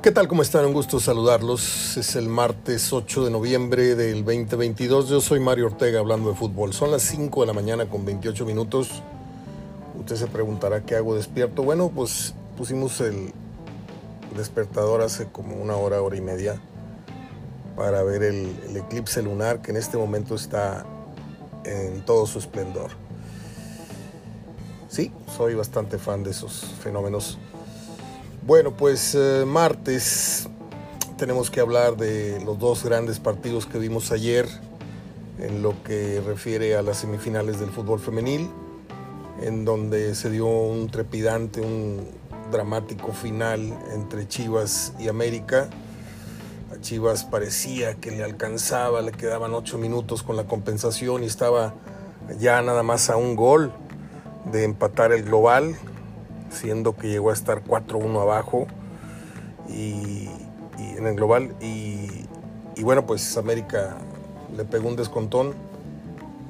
¿Qué tal? ¿Cómo están? Un gusto saludarlos. Es el martes 8 de noviembre del 2022. Yo soy Mario Ortega hablando de fútbol. Son las 5 de la mañana con 28 minutos. Usted se preguntará qué hago despierto. Bueno, pues pusimos el despertador hace como una hora, hora y media para ver el, el eclipse lunar que en este momento está en todo su esplendor. Sí, soy bastante fan de esos fenómenos. Bueno, pues eh, martes tenemos que hablar de los dos grandes partidos que vimos ayer en lo que refiere a las semifinales del fútbol femenil, en donde se dio un trepidante, un dramático final entre Chivas y América. A Chivas parecía que le alcanzaba, le quedaban ocho minutos con la compensación y estaba ya nada más a un gol de empatar el global, siendo que llegó a estar 4-1 abajo y, en el global. Y, bueno, pues América le pegó un descontón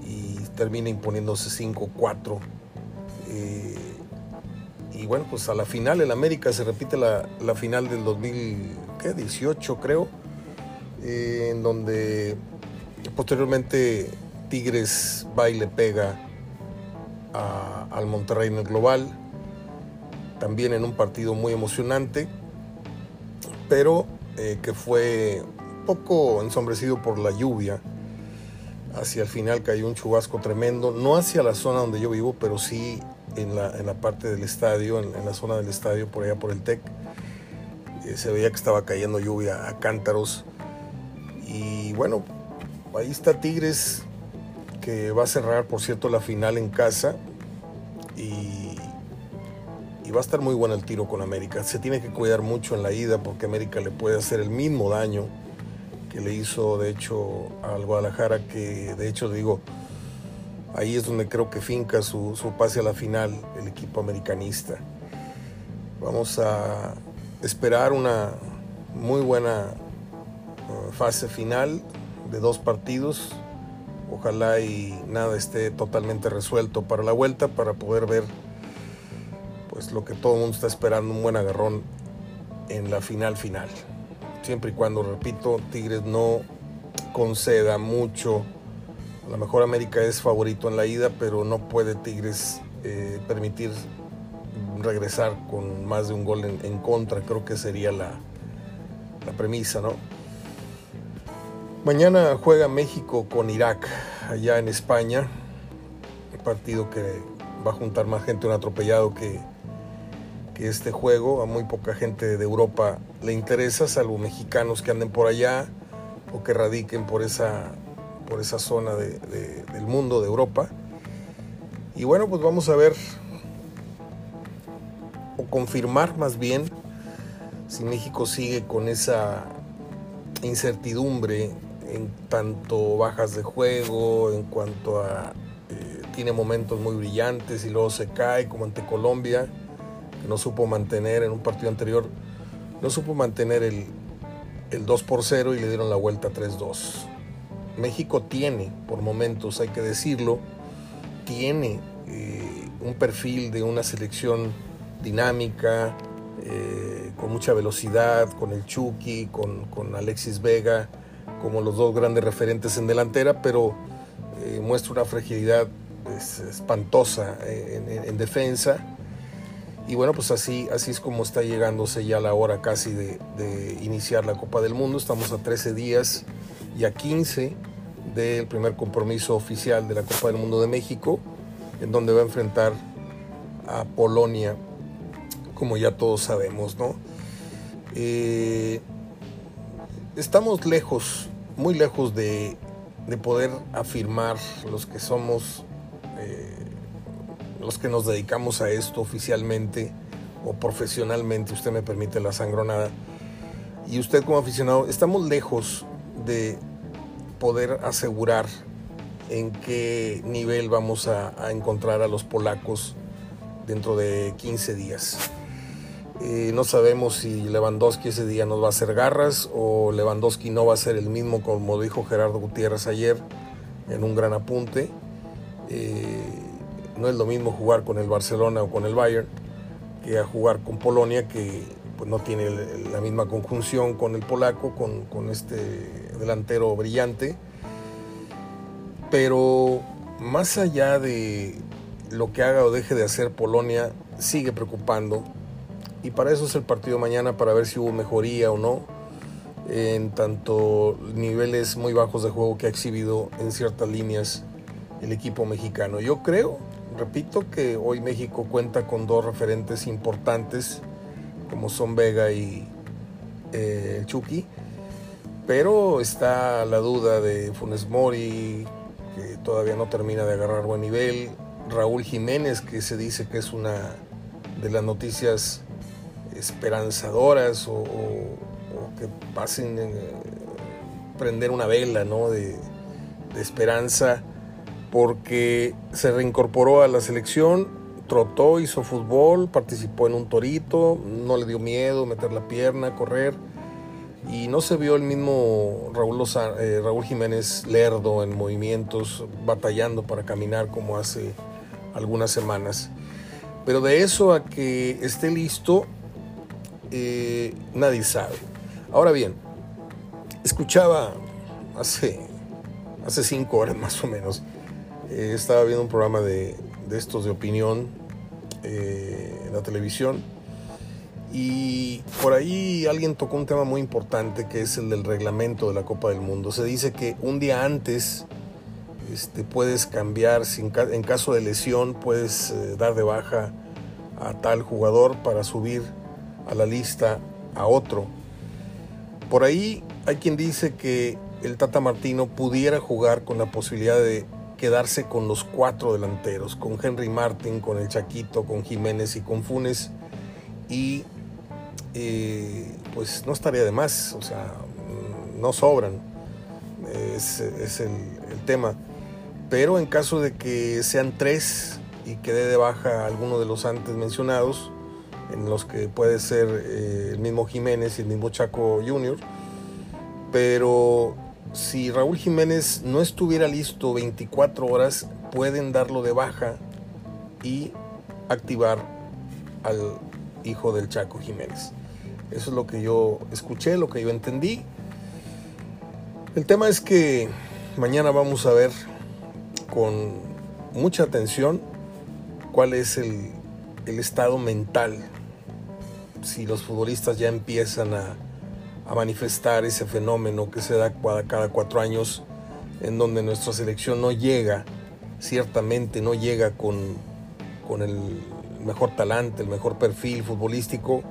y termina imponiéndose 5-4. Eh, y bueno, pues a la final en América se repite la, la final del 2018, creo, eh, en donde posteriormente Tigres va y le pega al Monterrey en el global también en un partido muy emocionante, pero eh, que fue un poco ensombrecido por la lluvia. Hacia el final cayó un chubasco tremendo, no hacia la zona donde yo vivo, pero sí en la, en la parte del estadio, en, la zona del estadio, por allá por el TEC. Eh, se veía que estaba cayendo lluvia a cántaros. Y bueno, ahí está Tigres, que va a cerrar, por cierto, la final en casa. Y y va a estar muy bueno el tiro con América. Se tiene que cuidar mucho en la ida porque América le puede hacer el mismo daño que le hizo de hecho al Guadalajara, que de hecho digo, ahí es donde creo que finca su, su pase a la final el equipo americanista. Vamos a esperar una muy buena uh, fase final de dos partidos. Ojalá y nada esté totalmente resuelto para la vuelta para poder ver pues lo que todo el mundo está esperando, un buen agarrón en la final final. Siempre y cuando, repito, Tigres no conceda mucho. A lo mejor América es favorito en la ida, pero no puede Tigres eh, permitir regresar con más de un gol en, en contra. Creo que sería la, la premisa, ¿no? Mañana juega México con Irak, allá en España. Un partido que va a juntar más gente un atropellado que, que este juego a muy poca gente de Europa le interesa, salvo mexicanos que anden por allá o que radiquen por esa, por esa zona de, de, del mundo, de Europa. Y bueno, pues vamos a ver o confirmar más bien si México sigue con esa incertidumbre en tanto bajas de juego, en cuanto a eh, tiene momentos muy brillantes y luego se cae como ante Colombia que no supo mantener en un partido anterior, no supo mantener el, el 2 por 0 y le dieron la vuelta 3-2. México tiene, por momentos hay que decirlo, tiene eh, un perfil de una selección dinámica, eh, con mucha velocidad, con el Chucky, con, con, Alexis Vega, como los dos grandes referentes en delantera, pero eh, muestra una fragilidad pues, espantosa en, en, en defensa y bueno, pues así, así es como está llegándose ya la hora casi de, iniciar la Copa del Mundo. Estamos a 13 días y a 15 del primer compromiso oficial de la Copa del Mundo de México, en donde va a enfrentar a Polonia, como ya todos sabemos, ¿no? Eh, estamos lejos, muy lejos de, de, poder afirmar los que somos... Eh, los que nos dedicamos a esto oficialmente o profesionalmente, usted me permite la sangronada, y usted como aficionado, estamos lejos de poder asegurar en qué nivel vamos a, encontrar a los polacos dentro de 15 días. Eh, no sabemos si Lewandowski ese día nos va a hacer garras o Lewandowski no va a ser el mismo como dijo Gerardo Gutiérrez ayer en un gran apunte. Eh, no es lo mismo jugar con el Barcelona o con el Bayern que a jugar con Polonia, que pues no tiene la misma conjunción con el polaco, con, con este delantero brillante. Pero más allá de lo que haga o deje de hacer Polonia, sigue preocupando. Y para eso es el partido mañana, para ver si hubo mejoría o no en tanto niveles muy bajos de juego que ha exhibido en ciertas líneas el equipo mexicano. Yo creo, repito, que hoy México cuenta con dos referentes importantes como son Vega y eh, Chucky, pero está la duda de Funes Mori, que todavía no termina de agarrar buen nivel, Raúl Jiménez, que se dice que es una de las noticias esperanzadoras o, que pasen a prender una vela ¿no? de esperanza porque se reincorporó a la selección, trotó, hizo fútbol, participó en un torito, no le dio miedo meter la pierna, correr. Y no se vio el mismo Raúl, eh, Raúl Jiménez lerdo en movimientos, batallando para caminar como hace algunas semanas. Pero de eso a que esté listo, eh, nadie sabe. Ahora bien, escuchaba hace, hace cinco horas más o menos eh, estaba viendo un programa de, estos de opinión eh, en la televisión y por ahí alguien tocó un tema muy importante que es el del reglamento de la Copa del Mundo. Se dice que un día antes este, puedes cambiar, en caso de lesión puedes eh, dar de baja a tal jugador para subir a la lista a otro. Por ahí hay quien dice que el Tata Martino pudiera jugar con la posibilidad de quedarse con los cuatro delanteros, con Henry Martin, con el Chaquito, con Jiménez y con Funes. Y eh, pues no estaría de más, o sea, mm, no sobran, es, el, tema. Pero en caso de que sean tres y quede de baja alguno de los antes mencionados, en los que puede ser eh, el mismo Jiménez y el mismo Chaco Junior, pero si Raúl Jiménez no estuviera listo 24 horas, pueden darlo de baja y activar al hijo del Chaco Jiménez. Eso es lo que yo escuché, lo que yo entendí. El tema es que mañana vamos a ver con mucha atención cuál es el, el estado mental. Si los futbolistas ya empiezan a a manifestar ese fenómeno que se da cada cuatro años, en donde nuestra selección no llega, ciertamente no llega con, con el mejor talante, el mejor perfil futbolístico,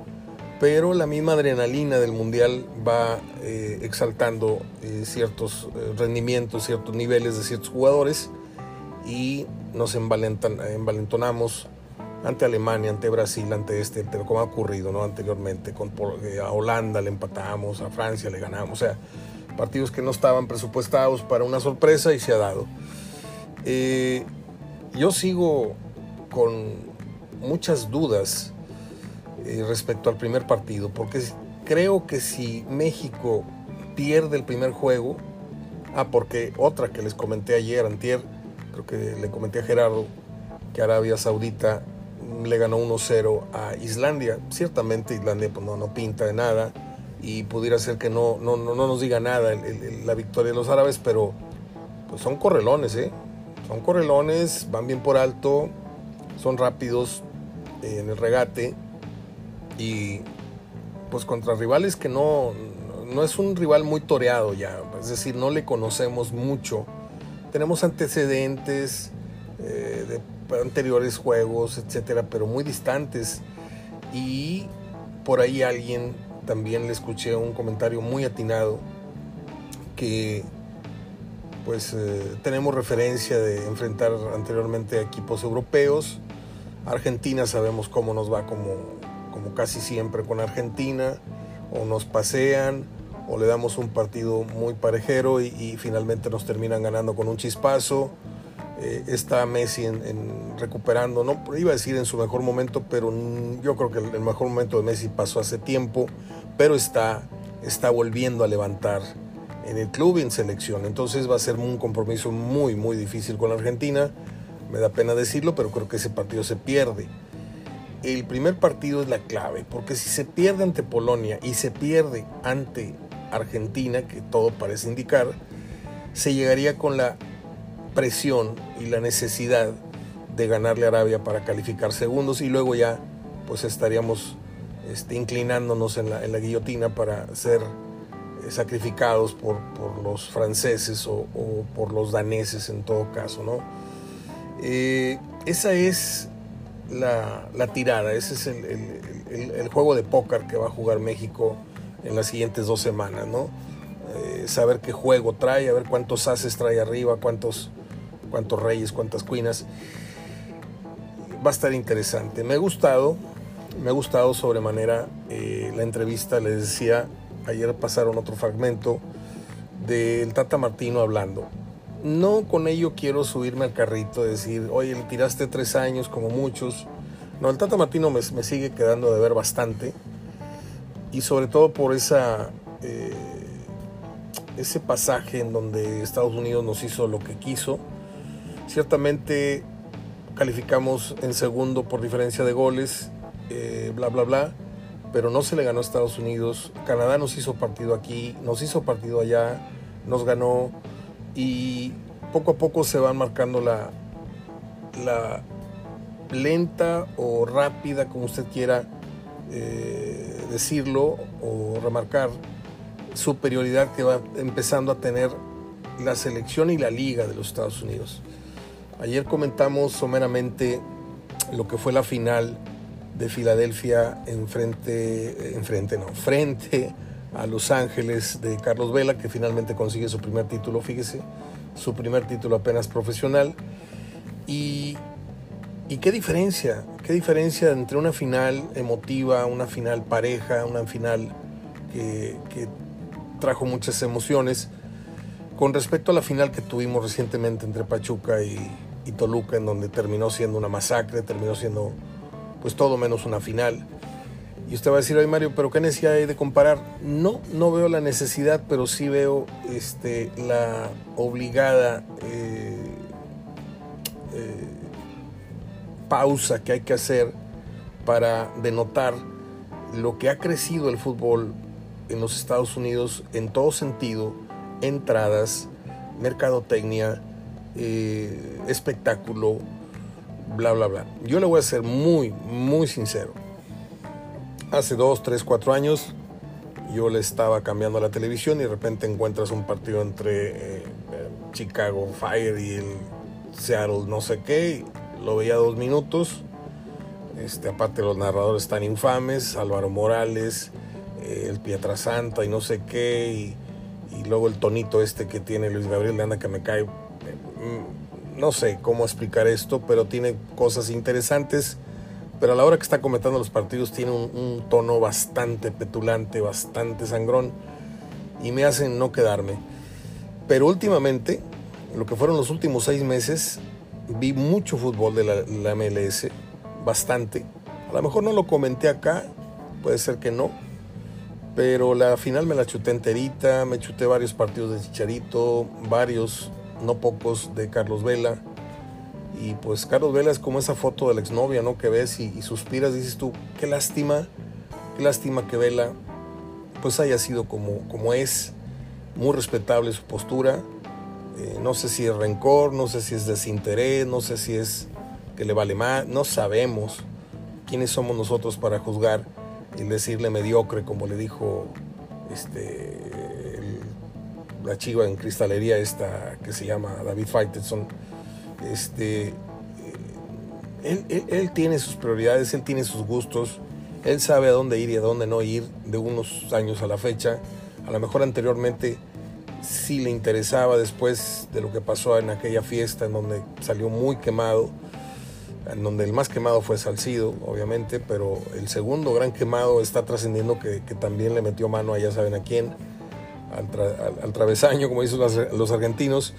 pero la misma adrenalina del mundial va eh, exaltando eh, ciertos eh, rendimientos, ciertos niveles de ciertos jugadores y nos envalentonamos ante Alemania, ante Brasil, ante este, pero como ha ocurrido ¿no? anteriormente, con, eh, a Holanda le empatamos, a Francia le ganamos, o sea, partidos que no estaban presupuestados para una sorpresa y se ha dado. Eh, yo sigo con muchas dudas eh, respecto al primer partido, porque creo que si México pierde el primer juego, ah, porque otra que les comenté ayer, antier, creo que le comenté a Gerardo, que Arabia Saudita le ganó 1-0 a Islandia. Ciertamente Islandia pues, no, no pinta de nada y pudiera ser que no, no, no, nos diga nada la victoria de los árabes, pero pues son correlones, ¿eh? Son correlones, van bien por alto, son rápidos eh, en el regate y pues contra rivales que no, no es un rival muy toreado ya, es decir, no le conocemos mucho. Tenemos antecedentes eh, de anteriores juegos, etcétera, pero muy distantes. Y por ahí alguien también le escuché un comentario muy atinado que pues eh, tenemos referencia de enfrentar anteriormente a equipos europeos. Argentina sabemos cómo nos va como, como casi siempre con Argentina, o nos pasean, o le damos un partido muy parejero y finalmente nos terminan ganando con un chispazo eh, está Messi en, recuperando, no iba a decir en su mejor momento, pero yo creo que el, mejor momento de Messi pasó hace tiempo, pero está, está volviendo a levantar en el club y en selección. Entonces va a ser un compromiso muy, muy difícil con la Argentina. Me da pena decirlo, pero creo que ese partido se pierde. el primer partido es la clave, porque si se pierde ante Polonia y se pierde ante Argentina, que todo parece indicar, se llegaría con la presión y la necesidad de ganarle Arabia para calificar segundos y luego ya pues estaríamos este, inclinándonos en la, guillotina para ser eh, sacrificados por, los franceses o, por los daneses en todo caso. ¿no? Eh, esa es la, tirada, ese es el, juego de póker que va a jugar México en las siguientes dos semanas. ¿no? Eh, saber qué juego trae, a ver cuántos haces trae arriba, cuántos, cuántos reyes, cuántas cuinas. Va a estar interesante. Me ha gustado, me ha gustado sobremanera eh, la entrevista, les decía, ayer pasaron otro fragmento del Tata Martino hablando. No con ello quiero subirme al carrito y decir, oye, le tiraste tres años como muchos. No, el Tata Martino me, sigue quedando de ver bastante. Y sobre todo por esa, eh, ese pasaje en donde Estados Unidos nos hizo lo que quiso. Ciertamente calificamos en segundo por diferencia de goles eh, bla, bla, bla, pero no se le ganó a Estados Unidos. Canadá nos hizo partido aquí, nos hizo partido allá, nos ganó y poco a poco se van marcando la, la lenta o rápida, como usted quiera eh, decirlo o remarcar, superioridad que va empezando a tener la selección y la liga de los Estados Unidos. Ayer comentamos someramente lo que fue la final de Filadelfia enfrente, enfrente, no, frente a Los Ángeles de Carlos Vela, que finalmente consigue su primer título, fíjese, su primer título apenas profesional. Y, qué diferencia, qué diferencia entre una final emotiva, una final pareja, una final que trajo muchas emociones, con respecto a la final que tuvimos recientemente entre Pachuca y, y Toluca, en donde terminó siendo una masacre, terminó siendo pues todo menos una final. Y usted va a decir, ay Mario, pero ¿qué necesidad hay de comparar? No, no veo la necesidad, pero sí veo este, la obligada eh, eh, pausa que hay que hacer para denotar lo que ha crecido el fútbol en los Estados Unidos en todo sentido, entradas, mercadotecnia, eh, espectáculo, bla, bla, bla. Yo le voy a ser muy, muy sincero. Hace dos, tres, cuatro años yo le estaba cambiando la televisión y de repente encuentras un partido entre eh, Chicago Fire y el Seattle no sé qué. Lo veía dos minutos. Este, aparte los narradores tan infames, Álvaro Morales, eh, el Pietrasanta y no sé qué, y, y, luego el tonito este que tiene Luis Gabriel de Anda que me cae. Mm, no sé cómo explicar esto, pero tiene cosas interesantes. Pero a la hora que está comentando los partidos tiene un, tono bastante petulante, bastante sangrón y me hacen no quedarme. Pero últimamente, lo que fueron los últimos seis meses, vi mucho fútbol de la, MLS, bastante. A lo mejor no lo comenté acá, puede ser que no, pero la final me la chuté enterita, me chuté varios partidos de Chicharito, varios no pocos de Carlos Vela. Y pues Carlos Vela es como esa foto de la exnovia, ¿no? Que ves y, suspiras, dices tú, qué lástima, qué lástima que Vela pues haya sido como, como es, muy respetable su postura. Eh, no sé si es rencor, no sé si es desinterés, no sé si es que le vale más, no sabemos quiénes somos nosotros para juzgar y decirle mediocre, como le dijo este, la chiva en cristalería esta que se llama David Faitelson, este, eh, él, tiene sus prioridades, él tiene sus gustos, él sabe a dónde ir y a dónde no ir de unos años a la fecha. A lo mejor anteriormente sí le interesaba después de lo que pasó en aquella fiesta en donde salió muy quemado, en donde el más quemado fue Salcido, obviamente, pero el segundo gran quemado está trascendiendo que, que también le metió mano a ya saben a quién al, travesaño, como dicen los, argentinos,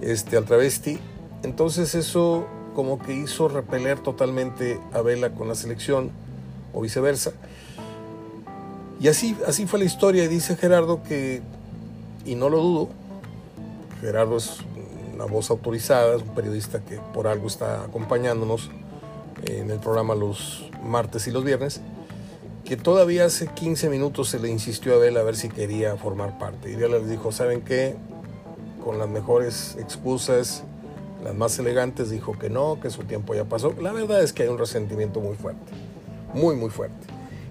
este, al travesti. Entonces eso como que hizo repeler totalmente a Vela con la selección o viceversa. Y así, así fue la historia, y dice Gerardo que, y no lo dudo, Gerardo es una voz autorizada, es un periodista que por algo está acompañándonos en el programa los martes y los viernes, que todavía hace 15 minutos se le insistió a Abel a ver si quería formar parte. Y él les dijo, ¿saben qué? Con las mejores excusas, las más elegantes, dijo que no, que su tiempo ya pasó. La verdad es que hay un resentimiento muy fuerte, muy, muy fuerte.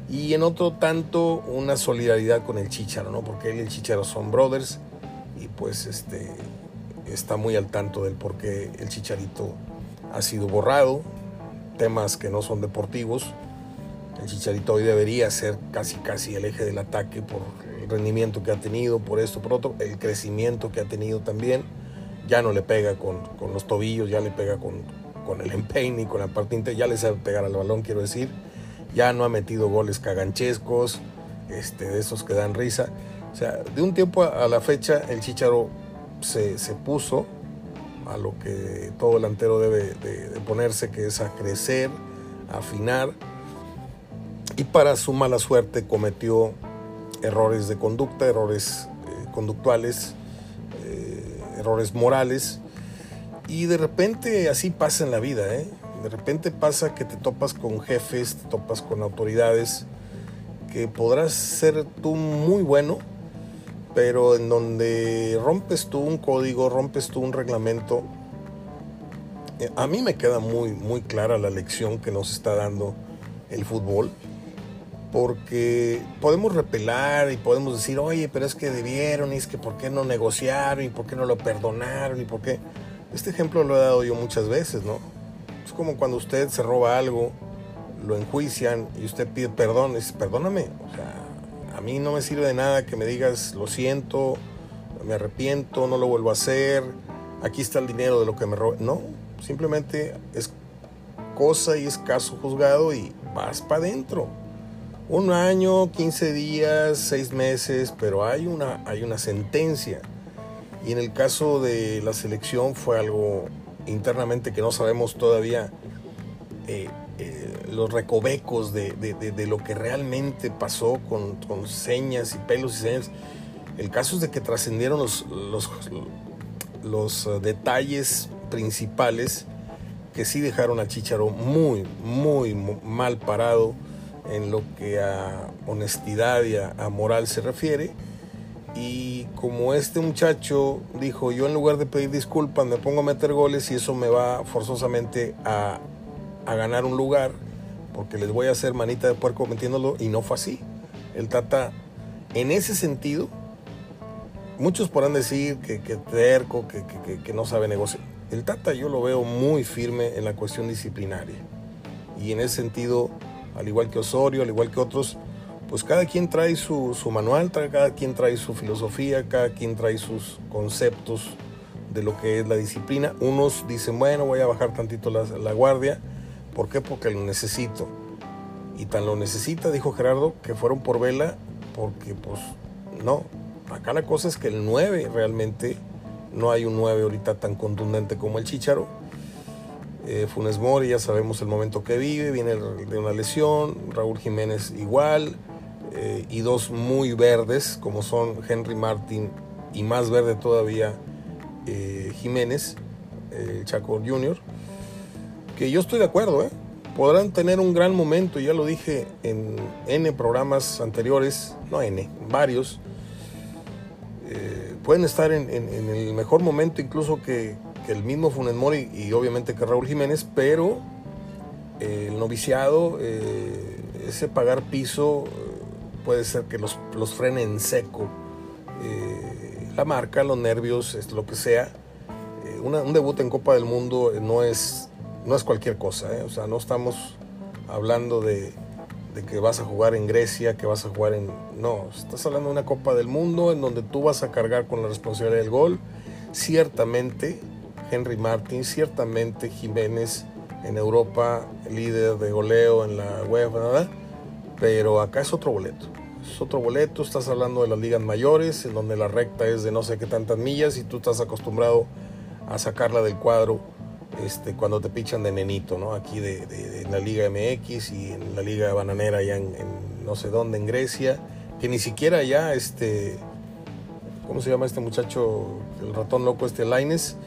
Y en otro tanto, una solidaridad con el Chicharo, ¿no? Porque él y el Chicharo son brothers y pues este, está muy al tanto del por qué el Chicharito ha sido borrado, temas que no son deportivos. El Chicharito hoy debería ser casi casi el eje del ataque por el rendimiento que ha tenido, por esto, por otro, el crecimiento que ha tenido también. Ya no le pega con, los tobillos, ya le pega con, con el empeine y con la parte ya le sabe pegar al balón, quiero decir. Ya no ha metido goles caganchescos, este, de esos que dan risa. O sea, de un tiempo a la fecha el Chicharo se, se puso a lo que todo delantero debe de, ponerse, que es a crecer, a afinar. Y para su mala suerte cometió errores de conducta, errores eh, conductuales, eh, errores morales. Y de repente así pasa en la vida, ¿eh? De repente pasa que te topas con jefes, te topas con autoridades, que podrás ser tú muy bueno, pero en donde rompes tú un código, rompes tú un reglamento, eh, a mí me queda muy, muy clara la lección que nos está dando el fútbol, porque podemos repelar y podemos decir, oye, pero es que debieron, y es que por qué no negociaron, y por qué no lo perdonaron, y por qué... Este ejemplo lo he dado yo muchas veces, ¿no? Es como cuando usted se roba algo, lo enjuician y usted pide perdón, y dice, perdóname, o sea, a mí no me sirve de nada que me digas, lo siento, me arrepiento, no lo vuelvo a hacer, aquí está el dinero de lo que me robé. No, simplemente es cosa y es caso juzgado y vas para adentro. Un año, 15 días, 6 meses, pero hay una, hay una sentencia. Y en el caso de la selección fue algo internamente que no sabemos todavía eh, eh, los recovecos de, lo que realmente pasó con, señas y pelos y señas. El caso es de que trascendieron los, los, uh, detalles principales que sí dejaron a Chicharo muy, muy mal parado en lo que a honestidad y a, moral se refiere. Y como este muchacho dijo, yo en lugar de pedir disculpas me pongo a meter goles y eso me va forzosamente a a ganar un lugar porque les voy a hacer manita de puerco metiéndolo y no fue así. El Tata, en ese sentido, muchos podrán decir que, que terco, que, que, no sabe negociar. El Tata yo lo veo muy firme en la cuestión disciplinaria. Y en ese sentido, al igual que Osorio, al igual que otros, pues cada quien trae su, manual, cada quien trae su filosofía, cada quien trae sus conceptos de lo que es la disciplina. Unos dicen, bueno, voy a bajar tantito la, la guardia ¿Por qué? Porque lo necesito. Y tan lo necesita, dijo Gerardo, que fueron por vela, porque pues no. Acá la cosa es que el 9 realmente, no hay un 9 ahorita tan contundente como el Chicharo. Eh, Funes Mori, ya sabemos el momento que vive, viene de una lesión, Raúl Jiménez igual, eh, y dos muy verdes, como son Henry Martin y más verde todavía eh, Jiménez, Chaco Jr que yo estoy de acuerdo, podrán tener un gran momento, ya lo dije en N programas anteriores, no N, varios, pueden estar en, el mejor momento incluso que, el mismo Funes Mori y obviamente que Raúl Jiménez, pero eh, el noviciado, ese pagar piso puede ser que los, los frene en seco, la marca, los nervios, lo que sea. un debut en Copa del Mundo no es no es cualquier cosa, ¿eh? o sea, no estamos hablando de, que vas a jugar en Grecia, que vas a jugar en... No, estás hablando de una Copa del Mundo en donde tú vas a cargar con la responsabilidad del gol. Ciertamente, Henry Martin, ciertamente Jiménez en Europa, líder de goleo en la UEFA, pero acá es otro boleto. Es otro boleto, estás hablando de las ligas mayores, en donde la recta es de no sé qué tantas millas y tú estás acostumbrado a sacarla del cuadro este, cuando te pichan de nenito, ¿no? Aquí de, la Liga MX y en la Liga Bananera allá en, no sé dónde, en Grecia, que ni siquiera ya, este, ¿cómo se llama este muchacho? El ratón loco, este Laines.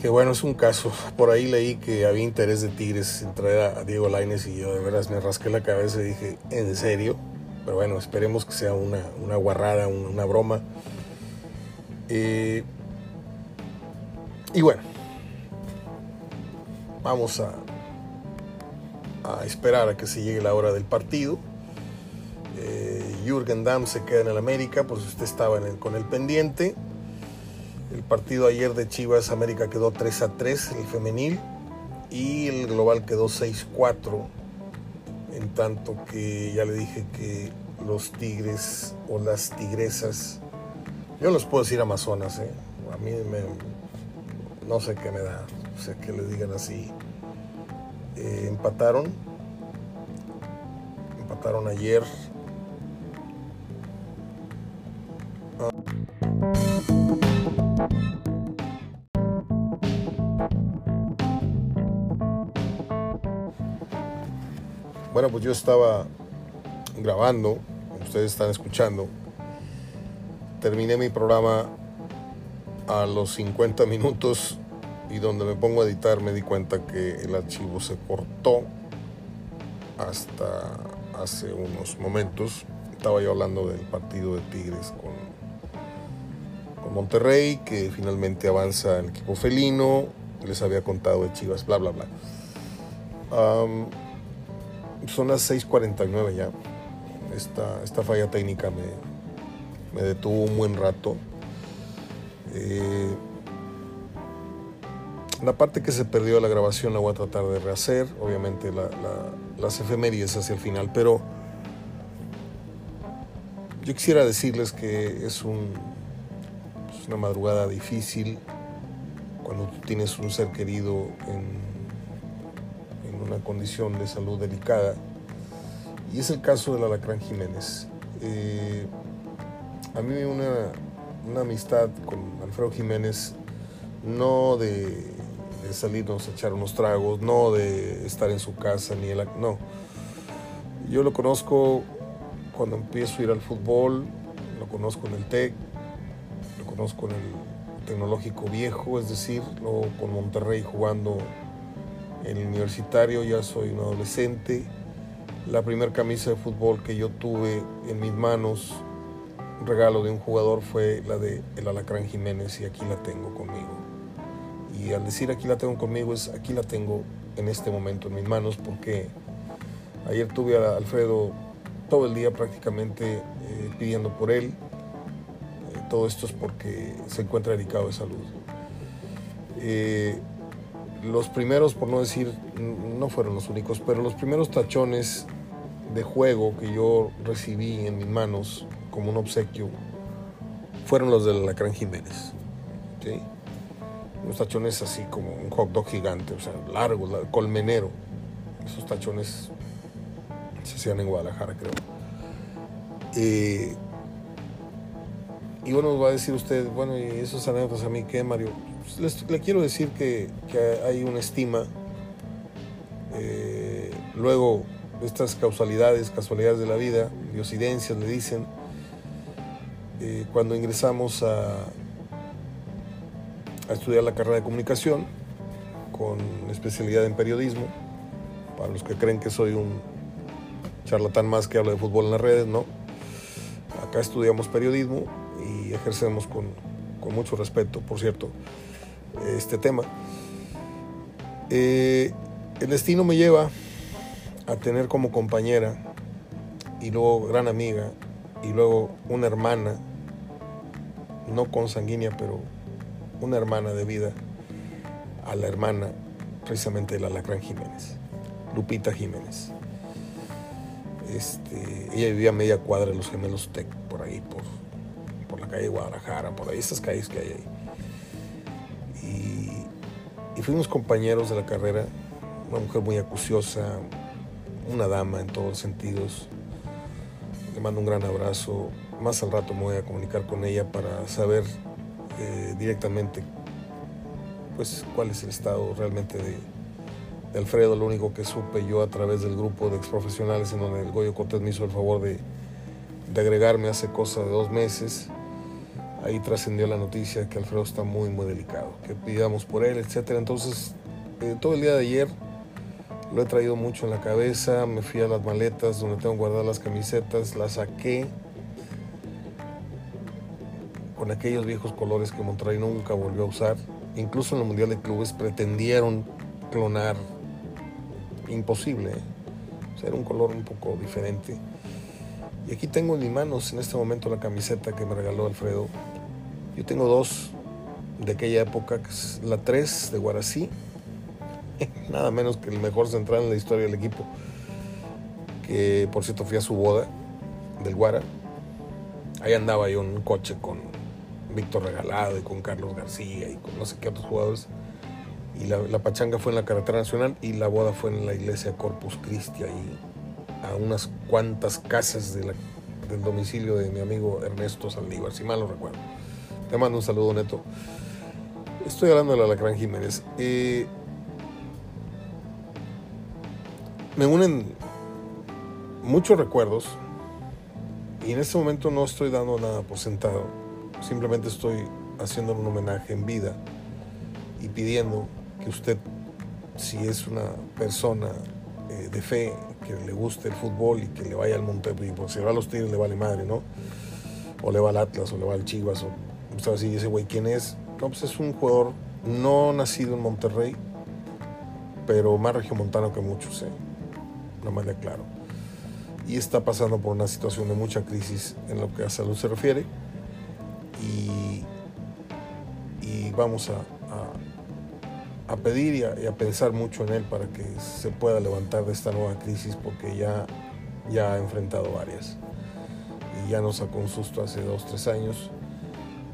Que bueno, es un caso. Por ahí leí que había interés de Tigres en traer a Diego Laines y yo de veras me rasqué la cabeza y dije, ¿en serio? Pero bueno, esperemos que sea una, una guarrada, una broma. Eh, y bueno, vamos a, a esperar a que se llegue la hora del partido. Eh, Jürgen Damm se queda en el América, por si usted estaba con el pendiente. El partido ayer de Chivas América quedó 3 a 3, el femenil, y el global quedó 6-4. En tanto que ya le dije que los tigres o las tigresas, yo los puedo decir amazonas, ¿eh? a mí me, no sé qué me da, o sea, que le digan así. Eh, empataron, empataron ayer Bueno, pues yo estaba grabando, ustedes están escuchando. Terminé mi programa a los 50 minutos y donde me pongo a editar me di cuenta que el archivo se cortó hasta hace unos momentos. Estaba yo hablando del partido de Tigres con, Monterrey, que finalmente avanza el equipo felino. Les había contado de Chivas, bla, bla, bla son las 6:49 ya. Esta, esta falla técnica me, me detuvo un buen rato. Eh, la parte que se perdió de la grabación la voy a tratar de rehacer, obviamente la, las efemérides hacia el final, pero yo quisiera decirles que es un, una madrugada difícil cuando tienes un ser querido en una condición de salud delicada. Y es el caso del Alacrán Jiménez. Eh, a mí una, una, amistad con Alfredo Jiménez, no de, salirnos a echar unos tragos, no de estar en su casa, ni el... No. Yo lo conozco cuando empiezo a ir al fútbol, lo conozco en el TEC, lo conozco en el tecnológico viejo, es decir, luego con Monterrey jugando en el universitario ya soy un adolescente. La primera camisa de fútbol que yo tuve en mis manos, un regalo de un jugador, fue la de el Alacrán Jiménez y aquí la tengo conmigo. Y al decir aquí la tengo conmigo es aquí la tengo en este momento en mis manos porque ayer tuve a Alfredo todo el día prácticamente eh, pidiendo por él. Eh, todo esto es porque se encuentra delicado de salud. Eh, los primeros, por no decir, no fueron los únicos, pero los primeros tachones de juego que yo recibí en mis manos como un obsequio fueron los del Alacrán Jiménez. ¿sí? Unos tachones así como un hot dog gigante, o sea, largo, colmenero. Esos tachones se hacían en Guadalajara, creo. Eh, y bueno, va a decir usted, bueno, ¿y esos anécdotas a mí qué, Mario? Les, le quiero decir que, hay una estima. Eh, luego, estas causalidades, casualidades de la vida, diosidencias le dicen, eh, cuando ingresamos a, a estudiar la carrera de comunicación con especialidad en periodismo, para los que creen que soy un charlatán más que habla de fútbol en las redes, no. Acá estudiamos periodismo y ejercemos con, con mucho respeto, por cierto, este tema. Eh, el destino me lleva a tener como compañera y luego gran amiga y luego una hermana, no consanguínea, pero una hermana de vida, a la hermana precisamente de la Alacrán Jiménez, Lupita Jiménez. Este, ella vivía a media cuadra de los gemelos Tec, por ahí, por, por la calle Guadalajara, por ahí, esas calles que hay ahí y fuimos compañeros de la carrera, una mujer muy acuciosa, una dama en todos los sentidos. Le mando un gran abrazo. Más al rato me voy a comunicar con ella para saber eh, directamente pues, cuál es el estado realmente de, Alfredo. Lo único que supe yo a través del grupo de exprofesionales en donde el Goyo Cortés me hizo el favor de, de agregarme hace cosa de dos meses ahí trascendió la noticia que Alfredo está muy, muy delicado, que pidamos por él, etcétera. Entonces, eh, todo el día de ayer lo he traído mucho en la cabeza, me fui a las maletas donde tengo guardadas las camisetas, las saqué con aquellos viejos colores que Monterrey nunca volvió a usar. Incluso en el Mundial de Clubes pretendieron clonar. Imposible. ¿eh? era un color un poco diferente. Y aquí tengo en mis manos en este momento la camiseta que me regaló Alfredo. Yo tengo dos de aquella época, que es la 3 de Guarací, nada menos que el mejor central en la historia del equipo, que por cierto fui a su boda del Guara. Ahí andaba yo en un coche con Víctor Regalado y con Carlos García y con no sé qué otros jugadores. Y la, pachanga fue en la carretera nacional y la boda fue en la iglesia Corpus Christi, ahí a unas cuantas casas del domicilio de mi amigo Ernesto Saldívar, si mal no recuerdo. Te mando un saludo, Neto. Estoy hablando de la Alacrán Jiménez. Eh, me unen muchos recuerdos y en este momento no estoy dando nada por sentado Simplemente estoy haciendo un homenaje en vida y pidiendo que usted, si es una persona eh, de fe, que le guste el fútbol y que le vaya al Monterrey, porque si le va a los Tigres le vale madre, ¿no? O le va al Atlas, o le va al Chivas, o usted así, ese güey, ¿quién es? No, pues es un jugador no nacido en Monterrey, pero más regiomontano que muchos, ¿eh? No más le aclaro. Y está pasando por una situación de mucha crisis en lo que a salud se refiere y, vamos a, a, pedir y a, pensar mucho en él para que se pueda levantar de esta nueva crisis porque ya, ya ha enfrentado varias. Y ya nos sacó un susto hace dos, tres años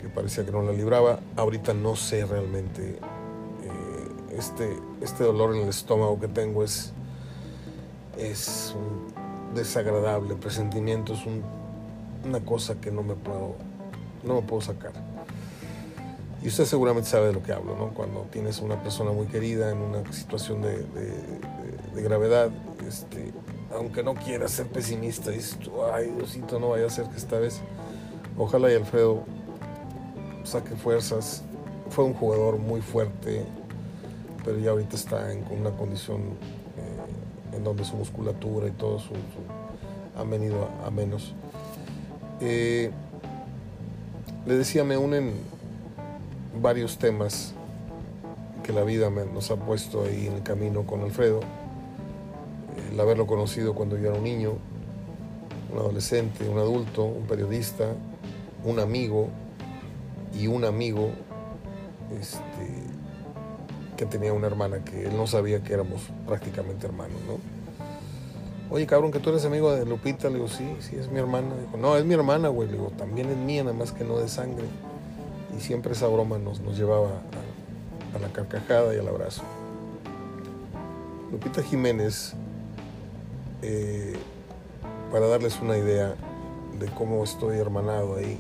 que parecía que no la libraba. Ahorita no sé realmente. Eh, este, este dolor en el estómago que tengo es, es un desagradable presentimiento, es una cosa que no me puedo no me puedo sacar. Y usted seguramente sabe de lo que hablo, ¿no? Cuando tienes una persona muy querida en una situación de, gravedad, este, aunque no quieras ser pesimista, dices ay Diosito, no vaya a ser que esta vez, ojalá y Alfredo saque fuerzas. Fue un jugador muy fuerte, pero ya ahorita está en una condición eh, en donde su musculatura y todo su, han venido a, menos. Eh, le decía, me unen varios temas que la vida nos ha puesto ahí en el camino con Alfredo. El haberlo conocido cuando yo era un niño, un adolescente, un adulto, un periodista, un amigo y un amigo este, que tenía una hermana que él no sabía que éramos prácticamente hermanos, ¿no? Oye, cabrón, que tú eres amigo de Lupita. Le digo, sí, sí, es mi hermana. Dijo, no, es mi hermana, güey. Le digo, también es mía, nada más que no de sangre. Y siempre esa broma nos, nos llevaba a, la carcajada y al abrazo. Lupita Jiménez, eh, para darles una idea de cómo estoy hermanado ahí,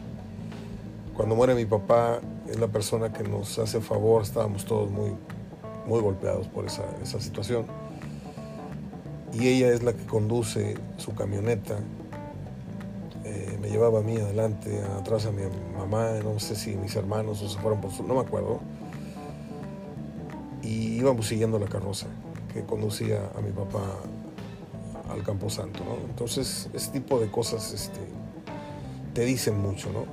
cuando muere mi papá, es la persona que nos hace favor, estábamos todos muy, muy golpeados por esa, esa situación y ella es la que conduce su camioneta. Eh, me llevaba a mí adelante, atrás a mi mamá, no sé si mis hermanos o se fueron por su, no me acuerdo. Y íbamos siguiendo la carroza que conducía a mi papá al Camposanto, ¿no? Entonces, ese tipo de cosas este, te dicen mucho, ¿no?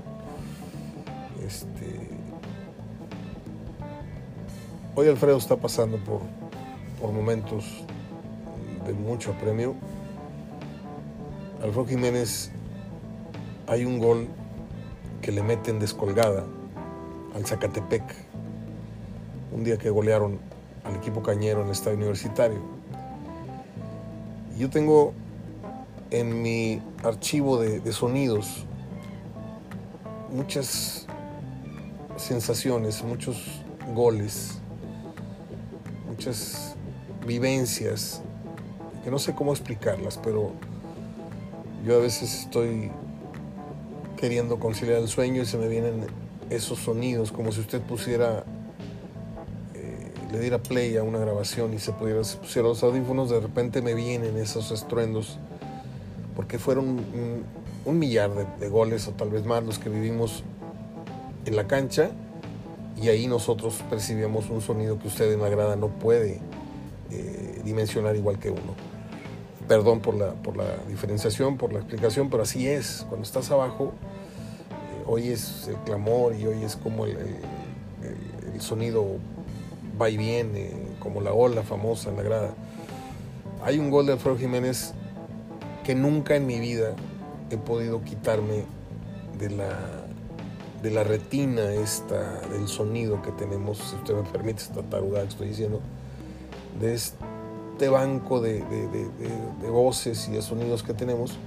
Este, hoy Alfredo está pasando por, por momentos mucho apremio. Alfredo Jiménez hay un gol que le meten descolgada al Zacatepec, un día que golearon al equipo cañero en el estadio universitario. Yo tengo en mi archivo de, de sonidos muchas sensaciones, muchos goles, muchas vivencias que no sé cómo explicarlas, pero yo a veces estoy queriendo conciliar el sueño y se me vienen esos sonidos, como si usted pusiera, eh, le diera play a una grabación y se pudiera, se pusiera los audífonos, de repente me vienen esos estruendos, porque fueron un, millar de, goles o tal vez más los que vivimos en la cancha y ahí nosotros percibimos un sonido que usted en la grada no puede eh, dimensionar igual que uno. Perdón por la, por la diferenciación, por la explicación, pero así es. Cuando estás abajo, eh, oyes el clamor y oyes como el, el, sonido va y viene, como la ola famosa en la grada. Hay un gol de Alfredo Jiménez que nunca en mi vida he podido quitarme de la de la retina esta, del sonido que tenemos, si usted me permite esta tarugada que estoy diciendo, de este banco de, de, voces y de sonidos que tenemos,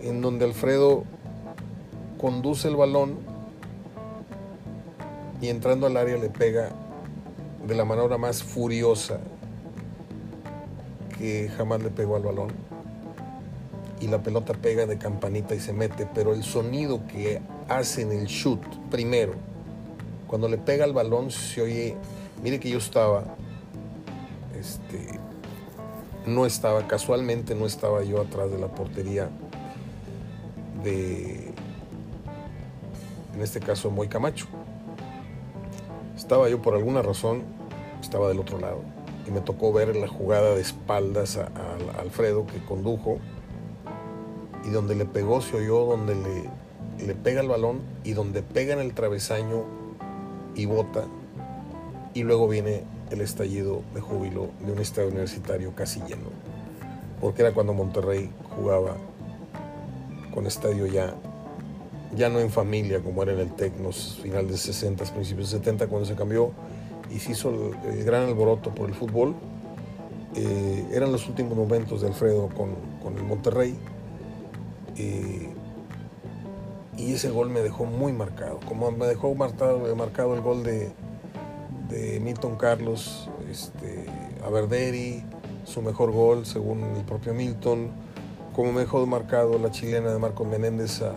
en donde Alfredo conduce el balón y entrando al área le pega de la manera más furiosa que jamás le pegó al balón. Y la pelota pega de campanita y se mete, pero el sonido que hacen el shoot primero, cuando le pega el balón se oye, mire que yo estaba, este, no estaba, casualmente no estaba yo atrás de la portería de, en este caso, Moy Camacho. Estaba yo por alguna razón, estaba del otro lado y me tocó ver la jugada de espaldas a, Alfredo que condujo y donde le pegó se oyó donde le le pega el balón y donde pega en el travesaño y bota, y luego viene el estallido de júbilo de un estadio universitario casi lleno, porque era cuando Monterrey jugaba con estadio ya, ya no en familia como era en el Tecnos, final de 60, principios de 70 cuando se cambió y se hizo el, gran alboroto por el fútbol. Eh, eran los últimos momentos de Alfredo con, con el Monterrey. Eh, y ese gol me dejó muy marcado, como me dejó marcado, el gol de, de Milton Carlos este, a Verderi, su mejor gol según el propio Milton, como me dejó marcado la chilena de Marcos Menéndez a,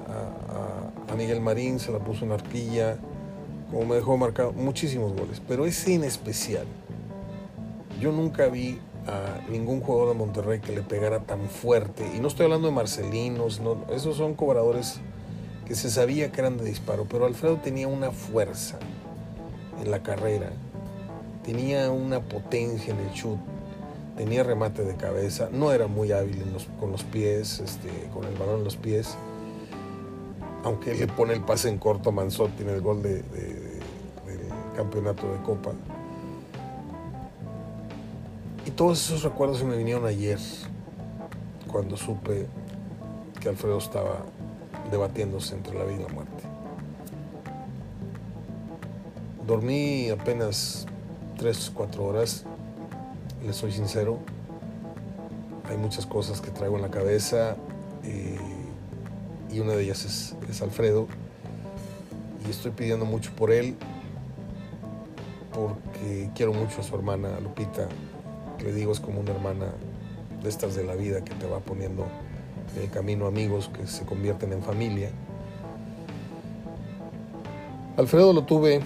Miguel Marín, se la puso en arquilla, como me dejó marcado muchísimos goles, pero ese en especial, yo nunca vi a ningún jugador de Monterrey que le pegara tan fuerte, y no estoy hablando de Marcelinos, no, esos son cobradores que se sabía que eran de disparo, pero Alfredo tenía una fuerza en la carrera, tenía una potencia en el chut, tenía remate de cabeza, no era muy hábil con los pies, este, con el balón en los pies, aunque le pone el pase en corto a Manzotti en el gol de, del campeonato de Copa. Y todos esos recuerdos se me vinieron ayer, cuando supe que Alfredo estaba debatiéndose entre la vida y la muerte. Dormí apenas 3, 4 horas, les soy sincero. Hay muchas cosas que traigo en la cabeza eh, y una de ellas es, es Alfredo. Y estoy pidiendo mucho por él porque quiero mucho a su hermana Lupita. Le digo, es como una hermana de estas de la vida que te va poniendo el camino amigos que se convierten en familia. Alfredo lo tuve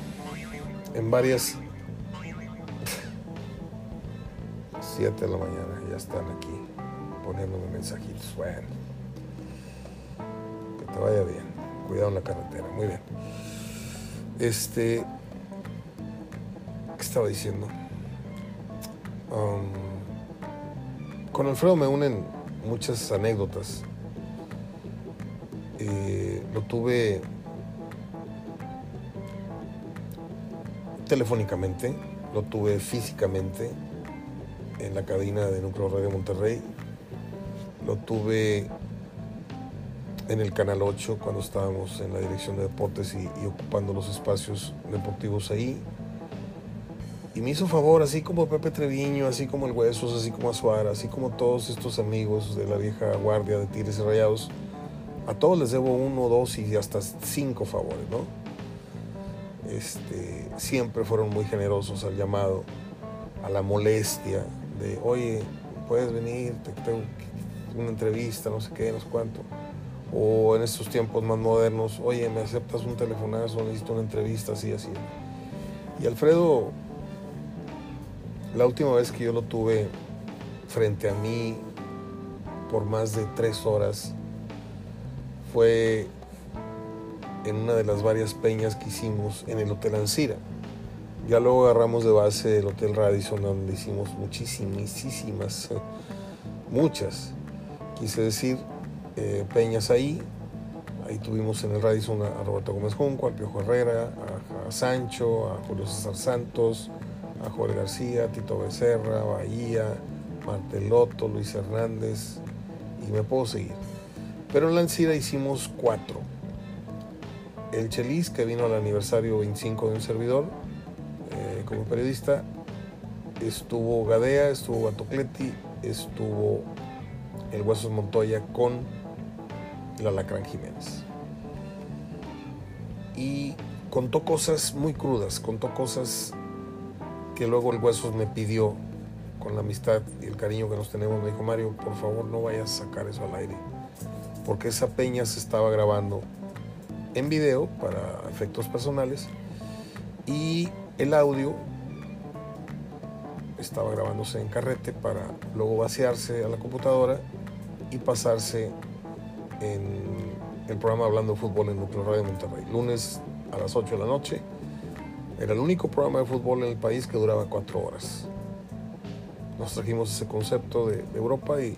en varias... 7 de la mañana, ya están aquí poniéndome mensajitos. Bueno, que te vaya bien. Cuidado en la carretera, muy bien. Este, ¿qué estaba diciendo? Um, con Alfredo me unen muchas anécdotas. Eh, lo tuve telefónicamente, lo tuve físicamente en la cabina de Núcleo Radio Monterrey, lo tuve en el Canal 8 cuando estábamos en la dirección de deportes y ocupando los espacios deportivos ahí y me hizo favor, así como Pepe Treviño, así como el Huesos, así como Azuara, así como todos estos amigos de la vieja guardia de Tigres y Rayados, a todos les debo uno, dos y hasta cinco favores, ¿no? Este, siempre fueron muy generosos al llamado, a la molestia de, oye, puedes venir, te tengo una entrevista, no sé qué, no sé cuánto. O en estos tiempos más modernos, oye, me aceptas un telefonazo, necesito una entrevista, así, así. Y Alfredo la última vez que yo lo tuve frente a mí por más de tres horas fue en una de las varias peñas que hicimos en el Hotel Ancira. Ya luego agarramos de base el Hotel Radisson, donde hicimos muchísimas, muchas, quise decir, eh, peñas ahí. Ahí tuvimos en el Radisson a, Roberto Gómez Junco, al Piojo Herrera, a, Sancho, a Julio César Santos, a Jorge García, Tito Becerra, Bahía, Martelotto, Luis Hernández, y me puedo seguir. Pero en la Ancira hicimos cuatro. El Chelis, que vino al aniversario 25 de un servidor, como periodista, estuvo Gadea, estuvo Gatocleti, estuvo el Huesos Montoya con la Lacrán Jiménez. Y contó cosas muy crudas, contó cosas que luego el Huesos me pidió con la amistad y el cariño que nos tenemos. Me dijo, Mario, por favor no vayas a sacar eso al aire, porque esa peña se estaba grabando en video para efectos personales y el audio estaba grabándose en carrete para luego vaciarse a la computadora y pasarse en el programa Hablando de Fútbol en Núcleo Radio Monterrey. Lunes a las 8 de la noche. Era el único programa de fútbol en el país que duraba cuatro horas. Nos trajimos ese concepto de, Europa y,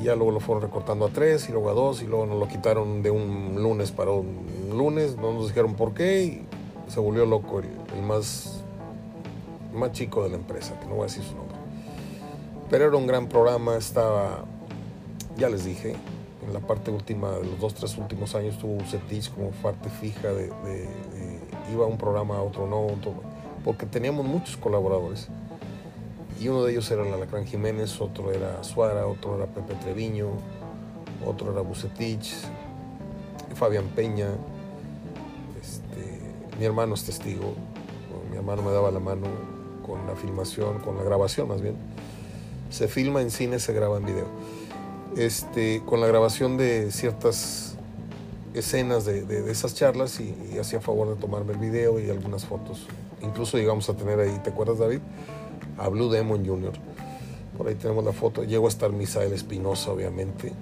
y, ya luego lo fueron recortando a tres y luego a dos y luego nos lo quitaron de un lunes para un lunes. No nos dijeron por qué y se volvió loco el, el más, más chico de la empresa, que no voy a decir su nombre. Pero era un gran programa, estaba, ya les dije, en la parte última de los dos, tres últimos años tuvo Bucetich como parte fija de, iba un programa a otro no, porque teníamos muchos colaboradores. Y uno de ellos era Alacrán Jiménez, otro era Suara, otro era Pepe Treviño, otro era Bucetich, Fabián Peña, mi hermano es testigo, mi hermano me daba la mano con la filmación, con la grabación más bien se filma en cine, se graba en video. Este, con la grabación de ciertas escenas de, esas charlas y, hacía favor de tomarme el video y algunas fotos. Incluso llegamos a tener ahí, ¿te acuerdas David? A Blue Demon Jr. Por ahí tenemos la foto. Llegó a estar Misael Espinosa, obviamente,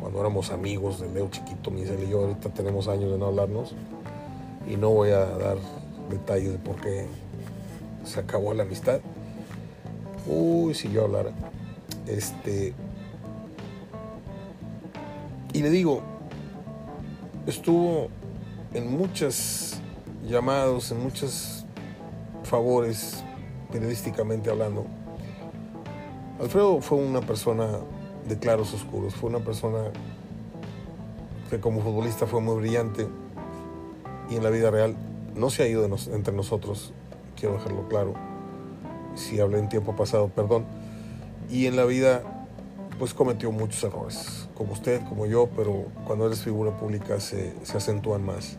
cuando éramos amigos de Leo Chiquito, Misael y yo. Ahorita tenemos años de no hablarnos y no voy a dar detalles de por qué se acabó la amistad. Uy, si yo hablara. Este. Y le digo, estuvo en muchos llamados, en muchos favores, periodísticamente hablando. Alfredo fue una persona de claros oscuros, fue una persona que como futbolista fue muy brillante y en la vida real no se ha ido entre nosotros, quiero dejarlo claro si hablé en tiempo pasado, perdón. Y en la vida, pues cometió muchos errores, como usted, como yo, pero cuando eres figura pública se, se acentúan más.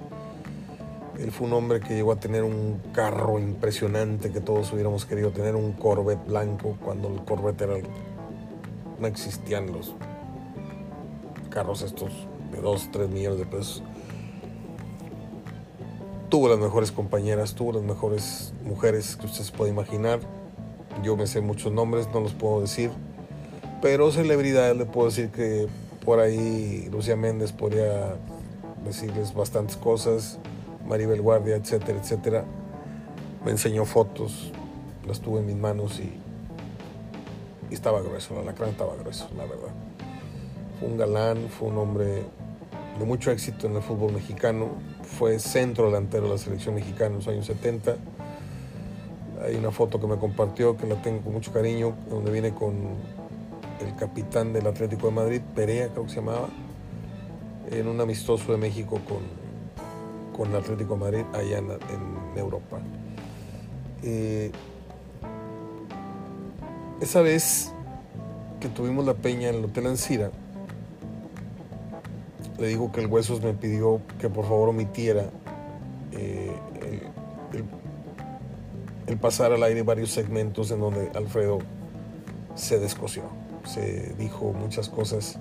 Él fue un hombre que llegó a tener un carro impresionante que todos hubiéramos querido tener, un Corvette blanco, cuando el Corvette era... No existían los carros estos de 2, 3 millones de pesos. Tuvo las mejores compañeras, tuvo las mejores mujeres que usted se puede imaginar. Yo me sé muchos nombres, no los puedo decir. Pero celebridades le puedo decir que por ahí Lucía Méndez podría decirles bastantes cosas. Maribel Guardia, etcétera, etcétera. Me enseñó fotos, las tuve en mis manos y, estaba grueso, la lacrán estaba grueso, la verdad. Fue un galán, fue un hombre de mucho éxito en el fútbol mexicano, fue centro delantero de la selección mexicana en los años 70 hay una foto que me compartió que la tengo con mucho cariño, donde viene con el capitán del Atlético de Madrid, Perea creo que se llamaba, en un amistoso de México con, con el Atlético de Madrid allá en, Europa. Eh, esa vez que tuvimos la peña en el Hotel Ancira, le digo que el Huesos me pidió que por favor omitiera eh, el, pasar al aire varios segmentos en donde Alfredo se descoció, se dijo muchas cosas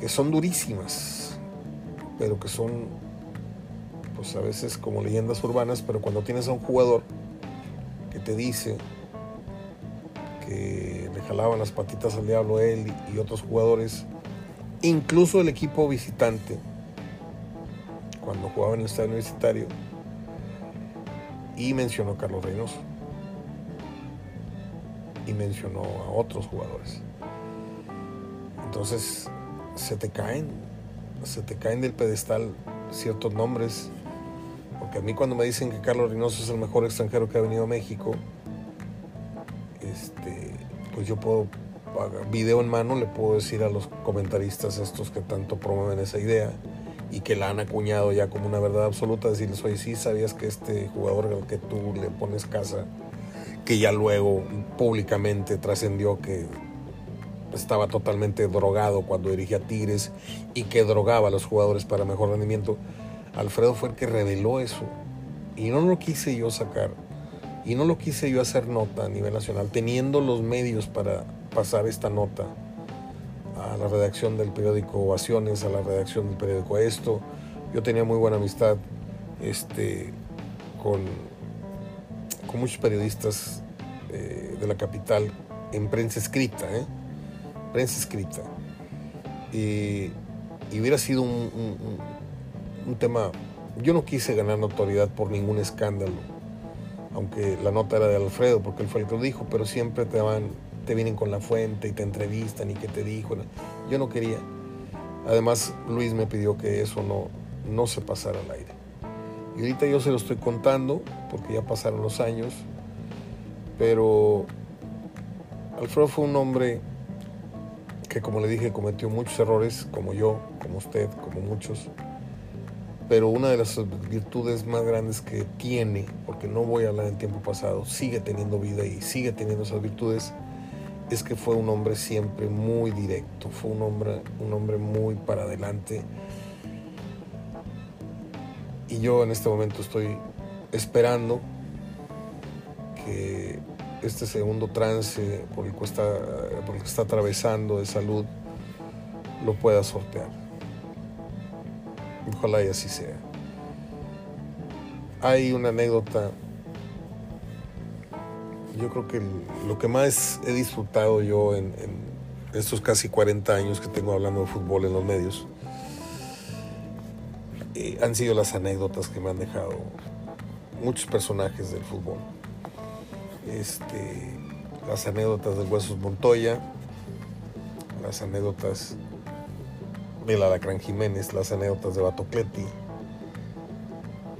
que son durísimas, pero que son pues a veces como leyendas urbanas, pero cuando tienes a un jugador que te dice que le jalaban las patitas al diablo él y otros jugadores, incluso el equipo visitante, cuando jugaba en el estadio universitario y mencionó a Carlos Reynoso y mencionó a otros jugadores. Entonces se te caen, se te caen del pedestal ciertos nombres, porque a mí cuando me dicen que Carlos Reynoso es el mejor extranjero que ha venido a México, este, pues yo puedo, video en mano, le puedo decir a los comentaristas estos que tanto promueven esa idea y que la han acuñado ya como una verdad absoluta, decirles, oye, sí, sabías que este jugador al que tú le pones casa, que ya luego públicamente trascendió que estaba totalmente drogado cuando dirigía Tigres y que drogaba a los jugadores para mejor rendimiento, Alfredo fue el que reveló eso. Y no lo quise yo sacar. Y no lo quise yo hacer nota a nivel nacional, teniendo los medios para pasar esta nota a la redacción del periódico Ovaciones, a la redacción del periódico Esto. Yo tenía muy buena amistad este, con, con muchos periodistas eh, de la capital en prensa escrita, ¿eh? prensa escrita. Y, hubiera sido un, un, tema, yo no quise ganar notoriedad por ningún escándalo, aunque la nota era de Alfredo, porque él fue el que lo dijo, pero siempre te van te vienen con la fuente y te entrevistan y qué te dijo. Yo no quería. Además, Luis me pidió que eso no, no se pasara al aire. Y ahorita yo se lo estoy contando porque ya pasaron los años, pero Alfredo fue un hombre que, como le dije, cometió muchos errores, como yo, como usted, como muchos. Pero una de las virtudes más grandes que tiene, porque no voy a hablar en tiempo pasado, sigue teniendo vida y sigue teniendo esas virtudes, es que fue un hombre siempre muy directo, fue un hombre, un hombre muy para adelante. Y yo en este momento estoy esperando que este segundo trance por el que está, por el que está atravesando de salud lo pueda sortear. Ojalá y así sea. Hay una anécdota yo creo que lo que más he disfrutado yo en, estos casi 40 años que tengo hablando de fútbol en los medios eh, han sido las anécdotas que me han dejado muchos personajes del fútbol. Este, las anécdotas del Huesos Montoya, las anécdotas del Alacrán Jiménez, las anécdotas de Batocleti,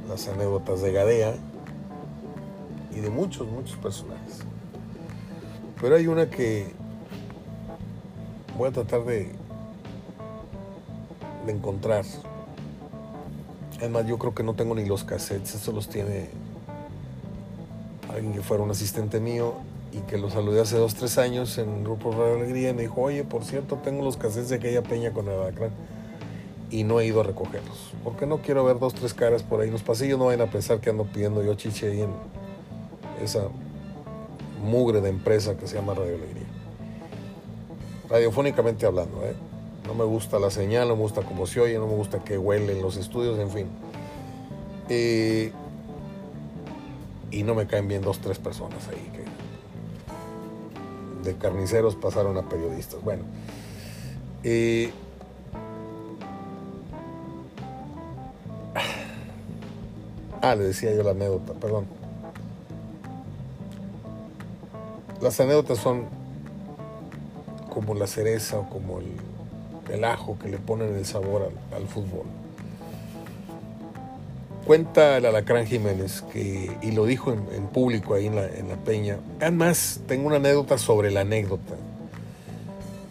las anécdotas de Gadea y de muchos, muchos personajes. Pero hay una que voy a tratar de, de encontrar. Además, yo creo que no tengo ni los cassettes, eso los tiene alguien que fuera un asistente mío y que lo saludé hace dos, tres años en Grupo Radio Alegría y me dijo, oye, por cierto, tengo los cassettes de aquella peña con el alacrán y no he ido a recogerlos. Porque no quiero ver dos, tres caras por ahí en los pasillos, no vayan a pensar que ando pidiendo yo chiche ahí en, esa mugre de empresa que se llama Radio Alegría. Radiofónicamente hablando, ¿eh? No me gusta la señal, no me gusta cómo se oye, no me gusta que huele en los estudios, en fin. y no me caen bien dos, tres personas ahí que de carniceros pasaron a periodistas. Bueno. ah, le decía yo la anécdota, perdón. Las anécdotas son como la cereza o como el, ajo que le ponen el sabor al, fútbol. Cuenta el Alacrán Jiménez que, y lo dijo en, público ahí en la, en la, peña. Además, tengo una anécdota sobre la anécdota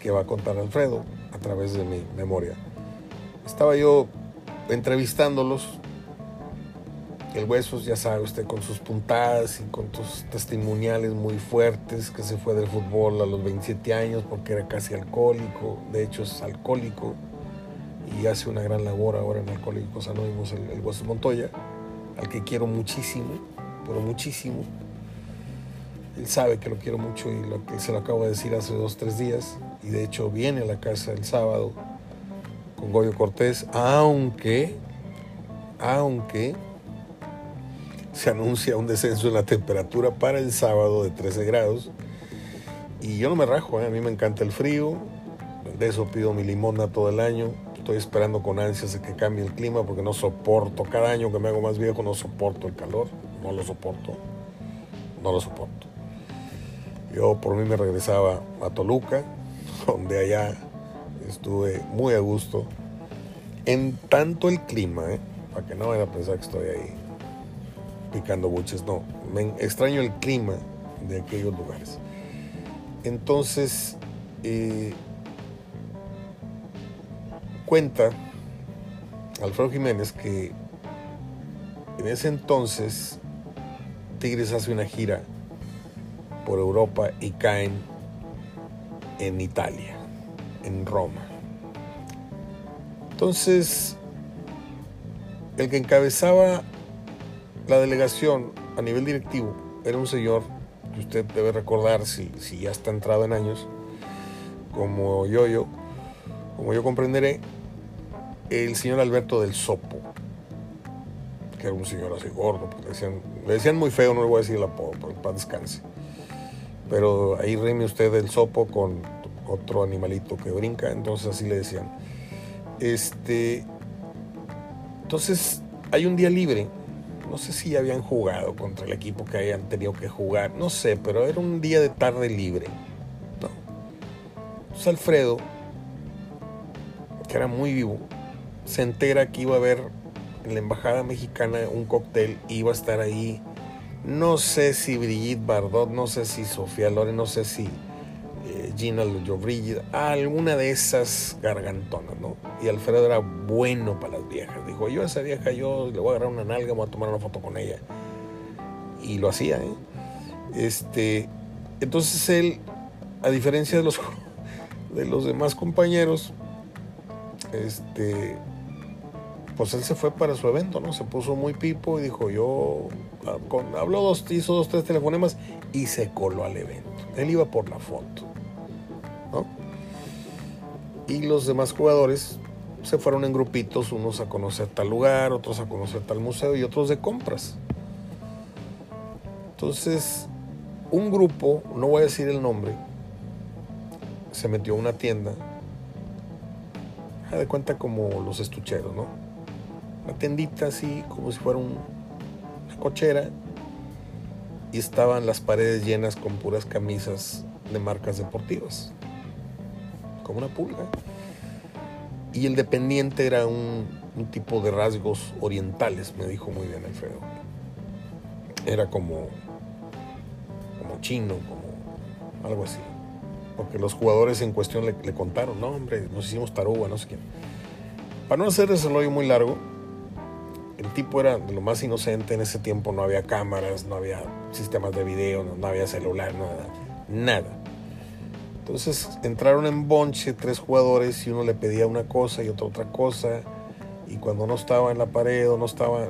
que va a contar Alfredo a través de mi memoria. Estaba yo entrevistándolos el Huesos, ya sabe usted, con sus puntadas y con sus testimoniales muy fuertos, que se fue del fútbol a los 27 años porque era casi alcohólico, de hecho es alcohólico y hace una gran labor ahora en Alcohólicos Anónimos, el, el Huesos Montoya, al que quiero muchísimo, pero muchísimo. Él sabe que lo quiero mucho y lo que se lo acabo de decir hace dos, tres días, y de hecho viene a la casa el sábado con Goyo Cortés, aunque, aunque se anuncia un descenso en la temperatura para el sábado de 13 grados. Y yo no me rajo, ¿eh? a mí me encanta el frío, de eso pido mi limona todo el año, Estoy esperando con ansias de que cambie el clima porque no soporto. Cada año que me hago más viejo no soporto el calor. No lo soporto. No lo soporto. Yo por mí me regresaba a Toluca, donde allá estuve muy a gusto. En tanto el clima, ¿eh? para que no vayan a pensar que estoy ahí picando buches, no. Me extraño el clima de aquellos lugares. Entonces, eh, cuenta Alfredo Jiménez que en ese entonces Tigres hace una gira por Europa y caen en Italia, en Roma. Entonces, el que encabezaba la delegación a nivel directivo era un señor que usted debe recordar si, si ya está entrado en años, como yo, yo, como yo comprenderé, el señor Alberto del Sopo, que era un señor así gordo, le decían, le decían muy feo, no le voy a decir el apodo, para descanse. Pero ahí reme usted el Sopo con otro animalito que brinca, entonces así le decían. Este, entonces hay un día libre, no sé si habían jugado contra el equipo que hayan tenido que jugar, no sé, pero era un día de tarde libre. Entonces Alfredo, que era muy vivo, se entera que iba a haber en la embajada mexicana un cóctel, iba a estar ahí, no sé si Brigitte Bardot, no sé si Sofía Loren, no sé si eh, Gina Llobrillo, alguna de esas gargantonas, ¿no? Y Alfredo era bueno para las viejas. Dijo, yo a esa vieja yo le voy a agarrar una nalga, voy a tomar una foto con ella. Y lo hacía, ¿eh? Este, entonces él, a diferencia de los, de los demás compañeros, este, pues él se fue para su evento, ¿no? Se puso muy pipo y dijo, yo, ah, habló dos, hizo dos, tres telefonemas y se coló al evento. Él iba por la foto, Y los demás jugadores se fueron en grupitos, unos a conocer tal lugar, otros a conocer tal museo y otros de compras. Entonces, un grupo, no voy a decir el nombre, se metió a una tienda, de cuenta como los estucheros, ¿no? una tendita así, como si fuera una cochera, y estaban las paredes llenas con puras camisas de marcas deportivas, como una pulga. Y el dependiente era un, tipo de rasgos orientales, me dijo muy bien Alfredo. Era como, como chino, como algo así. Porque los jugadores en cuestión le, le contaron, no hombre, nos hicimos taruga, no sé quién. Para no hacer ese rollo muy largo, el tipo era de lo más inocente en ese tiempo, no había cámaras, no había sistemas de video, no, había celular, nada, nada. Entonces entraron en bonche tres jugadores y uno le pedía una cosa y otra otra cosa y cuando no estaba en la pared o no estaba,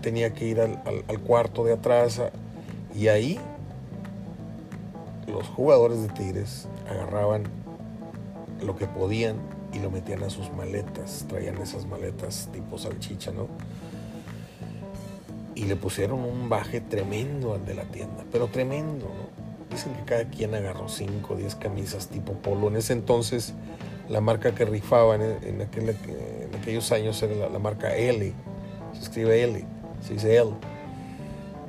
tenía que ir al, al cuarto de atrás y ahí los jugadores de Tigres agarraban lo que podían y lo metían a sus maletas, traían esas maletas tipo salchicha, ¿no? y le pusieron un baje tremendo al de la tienda, pero tremendo, ¿no? Dicen que cada quien agarró 5 o 10 camisas tipo polo. En ese entonces, la marca que aquel, en aquellos años era la, marca L. Se escribe L, se dice L.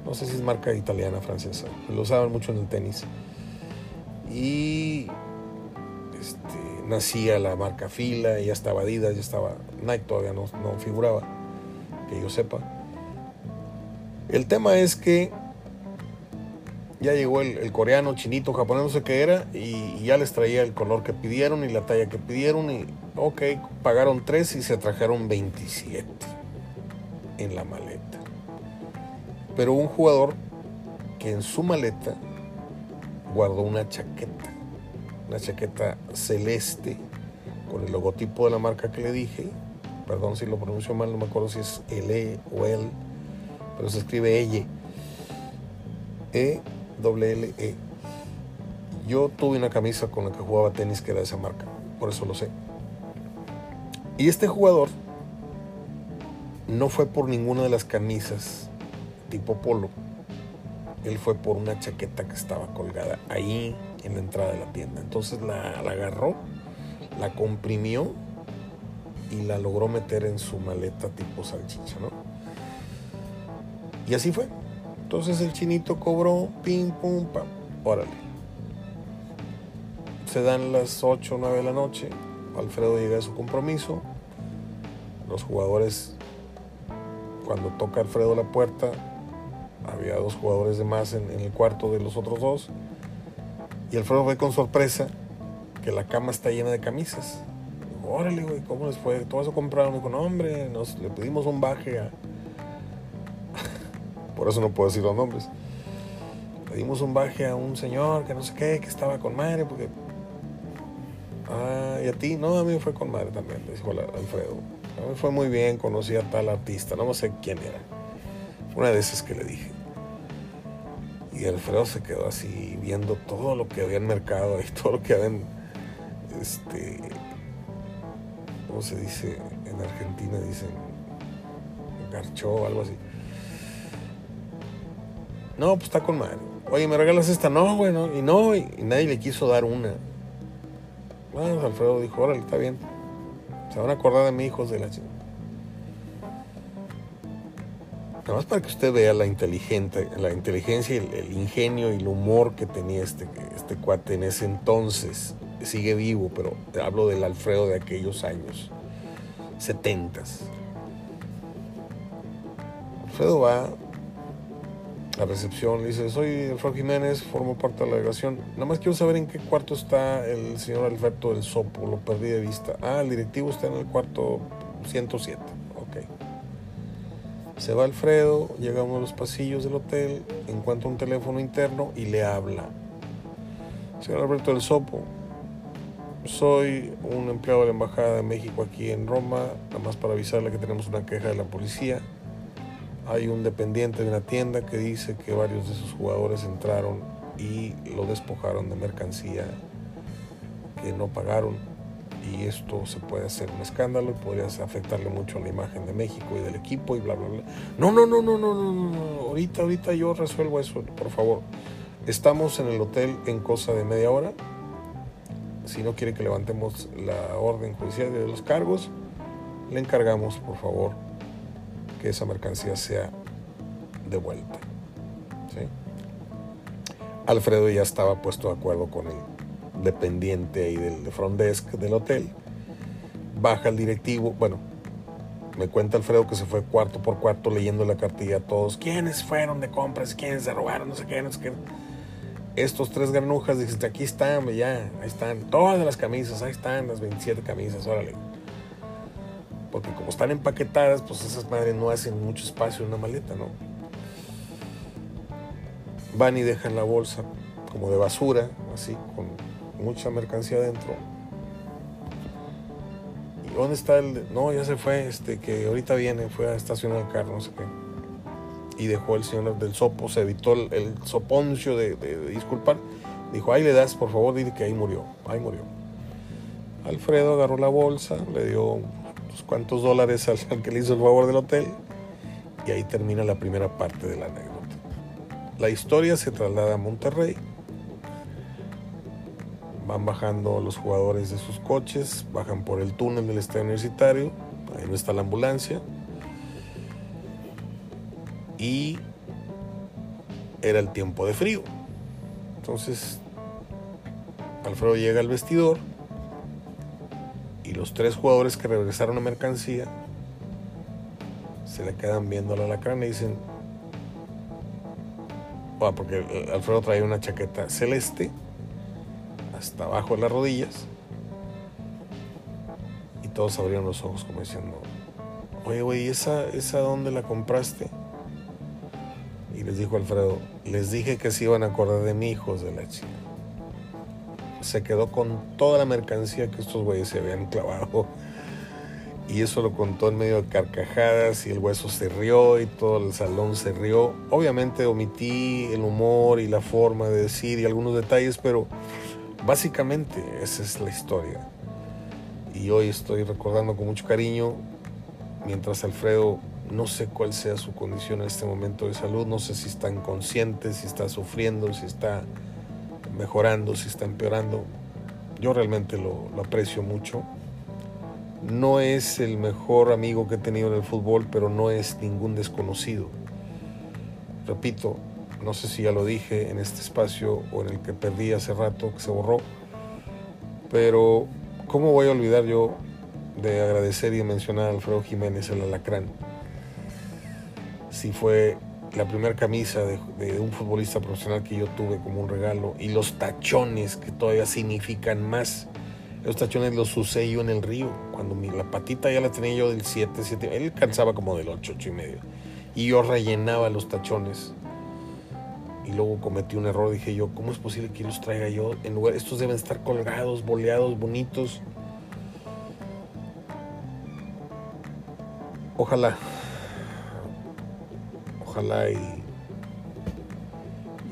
No sé si es marca italiana, francesa. Lo usaban mucho en el tenis. Y este, nacía la marca Fila, ya estaba Adidas, ya estaba Nike, todavía no, no figuraba, que yo sepa el tema es que ya llegó el, coreano, chinito, japonés, no sé qué era, y, ya les traía el color que pidieron y la talla que pidieron, y ok, pagaron tres y se trajeron 27 en la maleta. Pero un jugador que en su maleta guardó una chaqueta, una chaqueta celeste con el logotipo de la marca que le dije, perdón si lo pronuncio mal, no me acuerdo si es L o L pero se escribe. E W L E. Yo tuve una camisa con la que jugaba tenis que era de esa marca, por eso lo sé. Y este jugador no fue por ninguna de las camisas tipo polo. Él fue por una chaqueta que estaba colgada ahí en la entrada de la tienda. Entonces la agarró, la comprimió y la logró meter en su maleta tipo salchicha, ¿no? Y así fue. Entonces el chinito cobró, pim, pum, pam, órale. Se dan las 8 o 9 de la noche, Alfredo llega a su compromiso, los jugadores, cuando toca Alfredo la puerta, había dos jugadores de más en, el cuarto de los otros dos, y Alfredo ve con sorpresa que la cama está llena de camisas. Órale, güey, ¿cómo les fue? ¿Todo eso compraron? Con hombre, nos, le pedimos un baje a... Por eso no puedo decir los nombres. Le dimos un baje a un señor que no sé qué, que estaba con madre, porque... Ah, ¿y a ti? No, a mí fue con madre también, le dijo Alfredo. A mí fue muy bien, conocí a tal artista, no sé quién era. Fue una de esas que le dije. Y Alfredo se quedó así viendo todo lo que había en mercado y todo lo que habían, este, ¿cómo se dice? En Argentina dicen garchó o algo así. No, pues está con madre. Oye, ¿me regalas esta? No, bueno, y no, y, nadie le quiso dar una. Bueno, Alfredo dijo, órale, está bien. Se van a acordar de mi hijos de la chica. Nada más para que usted vea la, inteligente, la inteligencia, el, el, ingenio y el humor que tenía este, este cuate en ese entonces. Sigue vivo, pero hablo del Alfredo de aquellos años, setentas. Alfredo va la recepción, le dice, soy Alfredo Jiménez, formo parte de la delegación. Nada más quiero saber en qué cuarto está el señor Alberto del Sopo, lo perdí de vista. Ah, el directivo está en el cuarto 107. Se va Alfredo, llega a uno de los pasillos del hotel, encuentra un teléfono interno y le habla. Señor Alberto del Sopo, soy un empleado de la Embajada de México aquí en Roma, nada más para avisarle que tenemos una queja de la policía. Hay un dependiente de una tienda que dice que varios de sus jugadores entraron y lo despojaron de mercancía que no pagaron y esto se puede hacer un escándalo y podría afectarle mucho a la imagen de México y del equipo y bla, bla, bla. No, no, no, no, no, no, no, ahorita, ahorita yo resuelvo eso, por favor. Estamos en el hotel en cosa de media hora. Si no quiere que levantemos la orden judicial de los cargos, le encargamos, por favor, que esa mercancía sea devuelta. ¿Sí? Alfredo ya estaba puesto de acuerdo con él dependiente ahí del front desk del hotel. Baja el directivo, bueno, me cuenta Alfredo que se fue cuarto por cuarto leyendo la cartilla a todos. ¿Quiénes fueron de compras? ¿Quiénes se robaron? No sé qué, no sé qué. Estos tres granujas, dijiste, aquí están, ya, ahí están. Todas las camisas, ahí están las 27 camisas, órale. Porque como están empaquetadas, pues esas madres no hacen mucho espacio en una maleta, ¿no? Van y dejan la bolsa como de basura, así, con mucha mercancía adentro. ¿Y dónde está el.? No, ya se fue, este, que ahorita viene, fue a estacionar el carro, no sé qué. Y dejó el señor del sopo, se evitó el, soponcio de, disculpar. Dijo, ahí le das, por favor, dile que ahí murió, ahí murió. Alfredo agarró la bolsa, le dio unos cuantos dólares al que le hizo el favor del hotel y ahí termina la primera parte de la anécdota. La historia se traslada a Monterrey van bajando los jugadores de sus coches, bajan por el túnel del estadio universitario, ahí no está la ambulancia. Y era el tiempo de frío. Entonces, Alfredo llega al vestidor y los tres jugadores que regresaron a mercancía se le quedan viendo la alacrán y dicen, bueno, porque Alfredo trae una chaqueta celeste hasta abajo de las rodillas. Y todos abrieron los ojos como diciendo, oye, güey, ¿esa, ¿esa dónde la compraste? Y les dijo Alfredo, les dije que se iban a acordar de mi hijos de la chica. Se quedó con toda la mercancía que estos güeyes se habían clavado. Y eso lo contó en medio de carcajadas y el hueso se rió y todo el salón se rió. Obviamente omití el humor y la forma de decir y algunos detalles, pero Básicamente esa es la historia. Y hoy estoy recordando con mucho cariño, mientras Alfredo, no sé cuál sea su condición en este momento de salud, no sé si está inconsciente, si está sufriendo, si está mejorando, si está empeorando. Yo realmente lo, aprecio mucho no es el mejor amigo que he tenido en el fútbol, pero no es ningún desconocido. Repito, no sé si ya lo dije en este espacio o en el que perdí hace rato, que se borró, pero ¿cómo voy a olvidar yo de agradecer y mencionar a Alfredo Jiménez, el alacrán? Si fue la primera camisa de, un futbolista profesional que yo tuve como un regalo y los tachones que todavía significan más los tachones los usé yo en el río. Cuando mi, la patita ya la tenía yo del 7, 7. Él cansaba como del 8, 8 y medio. Y yo rellenaba los tachones. Y luego cometí un error. Dije yo, ¿cómo es posible que los traiga yo? En lugar, estos deben estar colgados, boleados, bonitos. Ojalá. Ojalá y.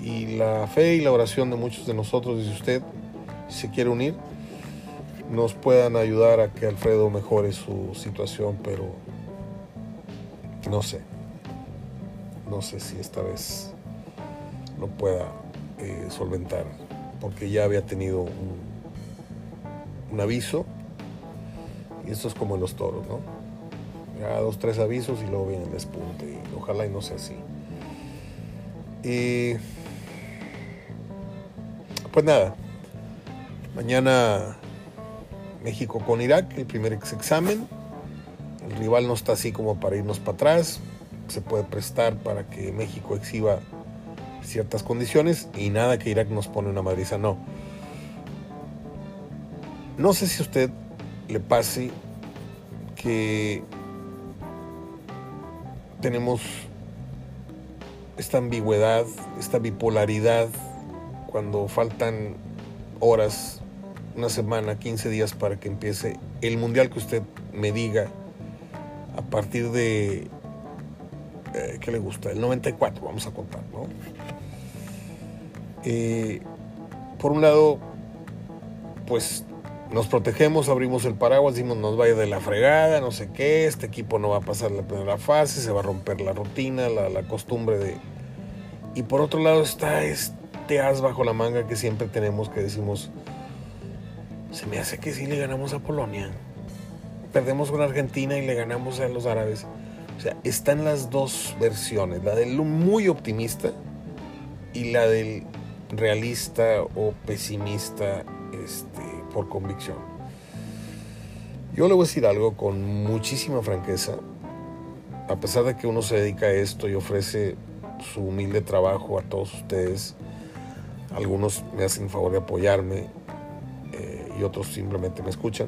Y la fe y la oración de muchos de nosotros, si usted se quiere unir, nos puedan ayudar a que Alfredo mejore su situación, pero no sé. No sé si esta vez lo pueda eh, solventar, porque ya había tenido un, un, aviso, y esto es como en los toros, ¿no? Ya dos, tres avisos y luego viene el despunte, y ojalá y no sea así. Y pues nada, mañana México con Irak, el primer examen. El rival no está así como para irnos para atrás. Se puede prestar para que México exhiba ciertas condiciones y nada que Irak nos pone una madriza, no. No sé si a usted le pase que tenemos esta ambigüedad, esta bipolaridad, cuando faltan horas una semana, 15 días para que empiece el mundial que usted me diga a partir de, eh, ¿qué le gusta? El 94, vamos a contar, ¿no? Eh, por un lado, pues nos protegemos, abrimos el paraguas, decimos nos vaya de la fregada, no sé qué, este equipo no va a pasar la primera fase, se va a romper la rutina, la, la costumbre de... Y por otro lado está este as bajo la manga que siempre tenemos que decimos, se me hace que sí le ganamos a Polonia. Perdemos con Argentina y le ganamos a los árabes. O sea, están las dos versiones, la del muy optimista y la del realista o pesimista este, por convicción. Yo le voy a decir algo con muchísima franqueza. A pesar de que uno se dedica a esto y ofrece su humilde trabajo a todos ustedes, algunos me hacen favor de apoyarme y otros simplemente me escuchan.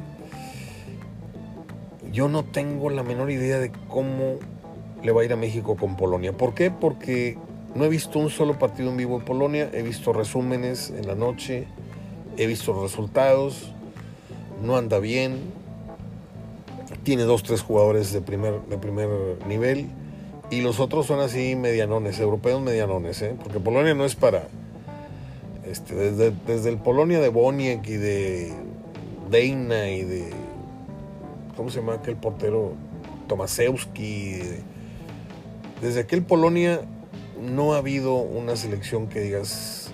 Yo no tengo la menor idea de cómo le va a ir a México con Polonia. ¿Por qué? Porque no he visto un solo partido en vivo de Polonia, he visto resúmenes en la noche, he visto resultados, no anda bien, tiene dos, tres jugadores de primer, de primer nivel y los otros son así medianones, europeos medianones, ¿eh? porque Polonia no es para, este, desde, desde el Polonia de Boniek y de Deina y de. ¿Cómo se llama aquel portero? Tomasewski. Desde aquel Polonia no ha habido una selección que digas.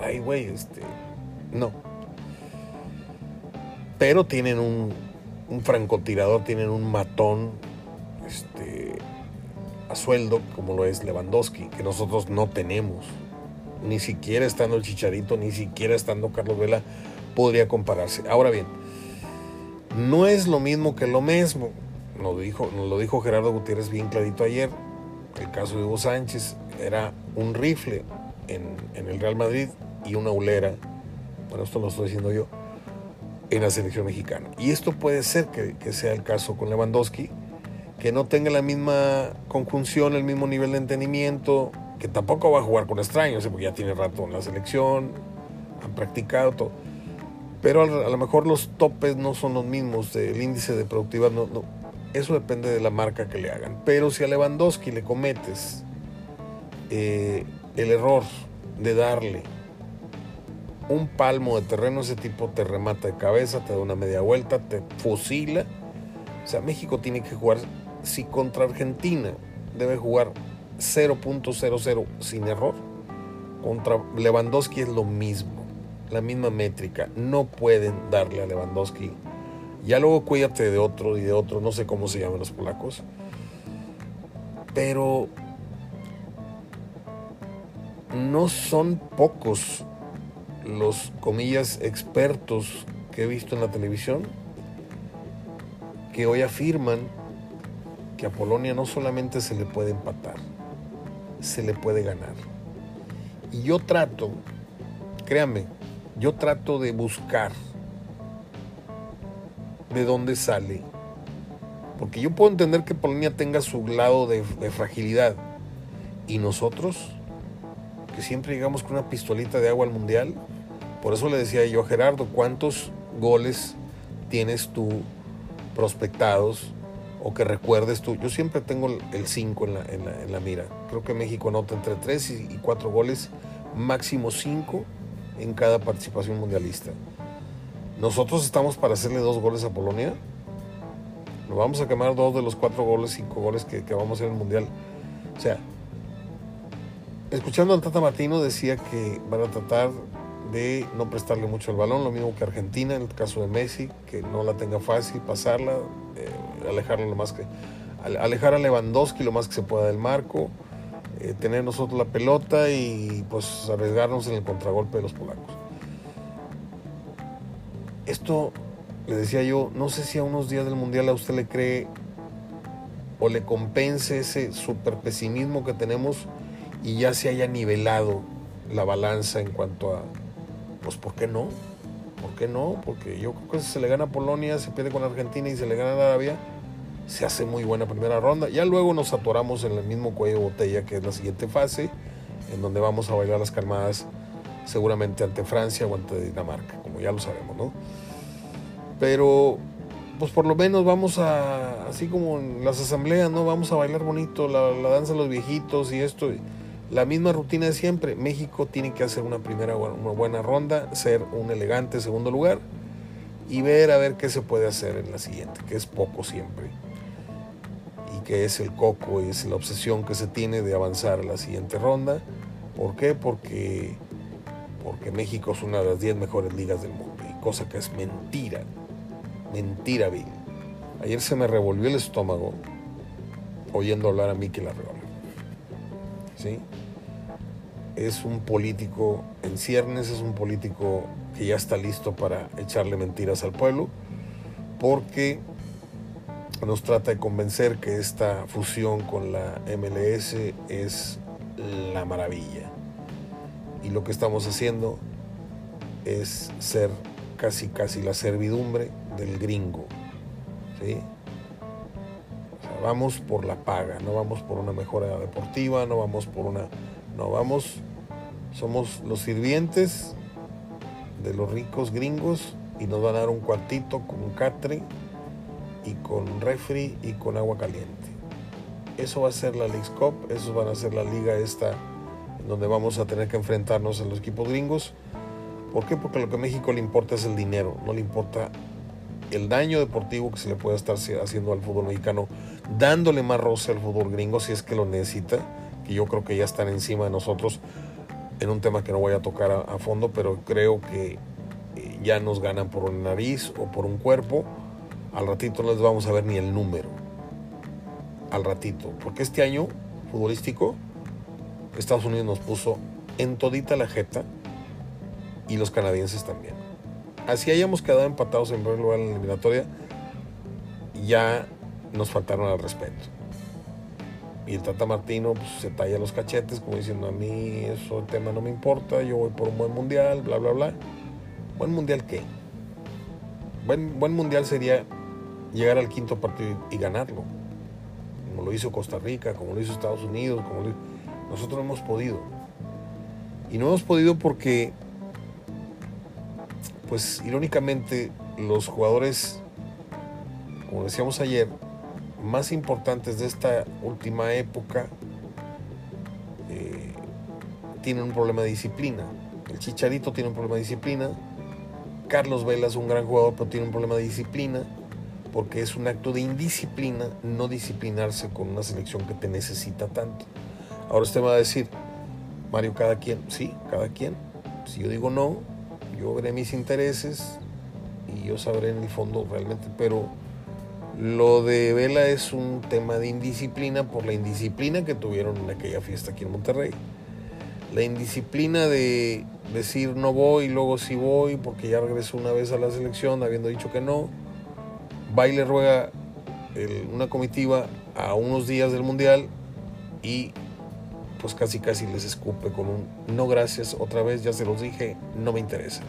Ay, güey, este. No. Pero tienen un, un francotirador, tienen un matón este, a sueldo, como lo es Lewandowski, que nosotros no tenemos ni siquiera estando el Chicharito, ni siquiera estando Carlos Vela, podría compararse. Ahora bien, no es lo mismo que lo mismo. Nos, dijo, lo dijo Gerardo Gutiérrez bien clarito ayer. El caso de Hugo Sánchez era un rifle en, en el Real Madrid y una ulera, bueno, esto lo estoy diciendo yo, en la selección mexicana. Y esto puede ser que, sea el caso con Lewandowski, que no tenga la misma conjunción, el mismo nivel de entendimiento, que tampoco va a jugar con extraños, porque ya tiene rato en la selección, han practicado todo. Pero a lo mejor los topes no son los mismos, el índice de productividad no, no, eso depende de la marca que le hagan. Pero si a Lewandowski le cometes eh, el error de darle un palmo de terreno, ese tipo te remata de cabeza, te da una media vuelta, te fusila. O sea, México tiene que jugar, si contra Argentina debe jugar 0.00 sin error. Contra Lewandowski es lo mismo, la misma métrica. No pueden darle a Lewandowski Ya luego cuídate de otro y de otro, no sé cómo se llaman los polacos. Pero no son pocos los, comillas, expertos que he visto en la televisión que hoy afirman que a Polonia no solamente se le puede empatar, se le puede ganar. Y yo trato, créanme, yo trato de buscar de dónde sale. Porque yo puedo entender que Polonia tenga su lado de, de fragilidad. Y nosotros, que siempre llegamos con una pistolita de agua al mundial, por eso le decía yo a Gerardo, ¿cuántos goles tienes tú prospectados o que recuerdes tú? Yo siempre tengo el 5 en la, mira. Creo que México anota entre 3 y 4 goles, máximo 5 en cada participación mundialista. Nosotros estamos para hacerle dos goles a Polonia. Nos vamos a quemar dos de los cuatro goles, cinco goles que, que vamos a hacer en el Mundial. O sea, escuchando al Tata Martino decía que van a tratar de no prestarle mucho el balón, lo mismo que Argentina en el caso de Messi, que no la tenga fácil, pasarla, eh, alejarla lo más que alejar a Lewandowski lo más que se pueda del marco, eh, tener nosotros la pelota y pues arriesgarnos en el contragolpe de los polacos. Esto le decía yo, no sé si a unos días del mundial a usted le cree o le compense ese super pesimismo que tenemos y ya se haya nivelado la balanza en cuanto a pues ¿por qué no? ¿Por qué no? Porque yo creo que si se le gana a Polonia, se pierde con Argentina y se le gana a Arabia, se hace muy buena primera ronda. Ya luego nos atoramos en el mismo cuello de botella que es la siguiente fase, en donde vamos a bailar las calmadas seguramente ante Francia o ante Dinamarca, como ya lo sabemos, ¿no? Pero pues por lo menos vamos a, así como en las asambleas, ¿no? Vamos a bailar bonito, la, la danza de los viejitos y esto la misma rutina de siempre. México tiene que hacer una primera una buena ronda, ser un elegante segundo lugar y ver a ver qué se puede hacer en la siguiente, que es poco siempre. Y que es el coco y es la obsesión que se tiene de avanzar a la siguiente ronda. ¿Por qué? Porque, porque México es una de las 10 mejores ligas del mundo. Y cosa que es mentira. Mentira, Bill. Ayer se me revolvió el estómago oyendo hablar a Mikel Arreola. ¿Sí? es un político en ciernes, es un político que ya está listo para echarle mentiras al pueblo, porque nos trata de convencer que esta fusión con la MLS es la maravilla. Y lo que estamos haciendo es ser casi casi la servidumbre del gringo. Vamos por la paga, no vamos por una mejora deportiva, no vamos por una no, vamos, somos los sirvientes de los ricos gringos y nos van a dar un cuartito con catre y con refri y con agua caliente. Eso va a ser la League Cup, eso van a ser la liga esta donde vamos a tener que enfrentarnos a los equipos gringos. ¿Por qué? Porque lo que a México le importa es el dinero, no le importa el daño deportivo que se le puede estar haciendo al fútbol mexicano, dándole más roce al fútbol gringo si es que lo necesita y yo creo que ya están encima de nosotros en un tema que no voy a tocar a, fondo, pero creo que eh, ya nos ganan por una nariz o por un cuerpo. Al ratito no les vamos a ver ni el número. Al ratito. Porque este año futbolístico, Estados Unidos nos puso en todita la jeta y los canadienses también. Así hayamos quedado empatados en primer lugar en la eliminatoria, ya nos faltaron al respeto. Y el Tata Martino pues, se talla los cachetes como diciendo a mí eso el tema no me importa, yo voy por un buen mundial, bla, bla, bla. ¿Buen mundial qué? Buen, buen mundial sería llegar al quinto partido y ganarlo. Como lo hizo Costa Rica, como lo hizo Estados Unidos, como nosotros no hemos podido. Y no hemos podido porque, pues irónicamente, los jugadores, como decíamos ayer, más importantes de esta última época eh, tienen un problema de disciplina. El Chicharito tiene un problema de disciplina. Carlos Vela es un gran jugador, pero tiene un problema de disciplina porque es un acto de indisciplina no disciplinarse con una selección que te necesita tanto. Ahora usted me va a decir, Mario, cada quien, sí, cada quien. Si yo digo no, yo veré mis intereses y yo sabré en el fondo realmente, pero lo de Vela es un tema de indisciplina por la indisciplina que tuvieron en aquella fiesta aquí en Monterrey. La indisciplina de decir no voy luego sí voy porque ya regresó una vez a la selección habiendo dicho que no. Va y le ruega una comitiva a unos días del Mundial y pues casi casi les escupe con un no gracias, otra vez ya se los dije, no me interesa.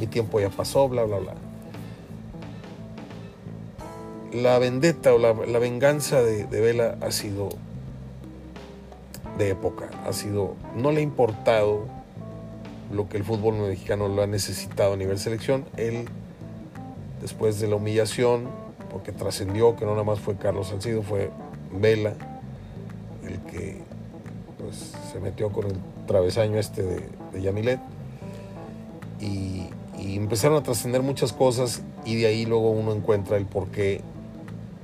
Mi tiempo ya pasó, bla, bla, bla. La vendetta o la, venganza de, de, Vela ha sido de época, ha sido, no le ha importado lo que el fútbol mexicano lo ha necesitado a nivel selección. Él, después de la humillación, porque trascendió que no nada más fue Carlos Salcido, fue Vela el que pues, se metió con el travesaño este de, Yamilet y, empezaron a trascender muchas cosas y de ahí luego uno encuentra el por qué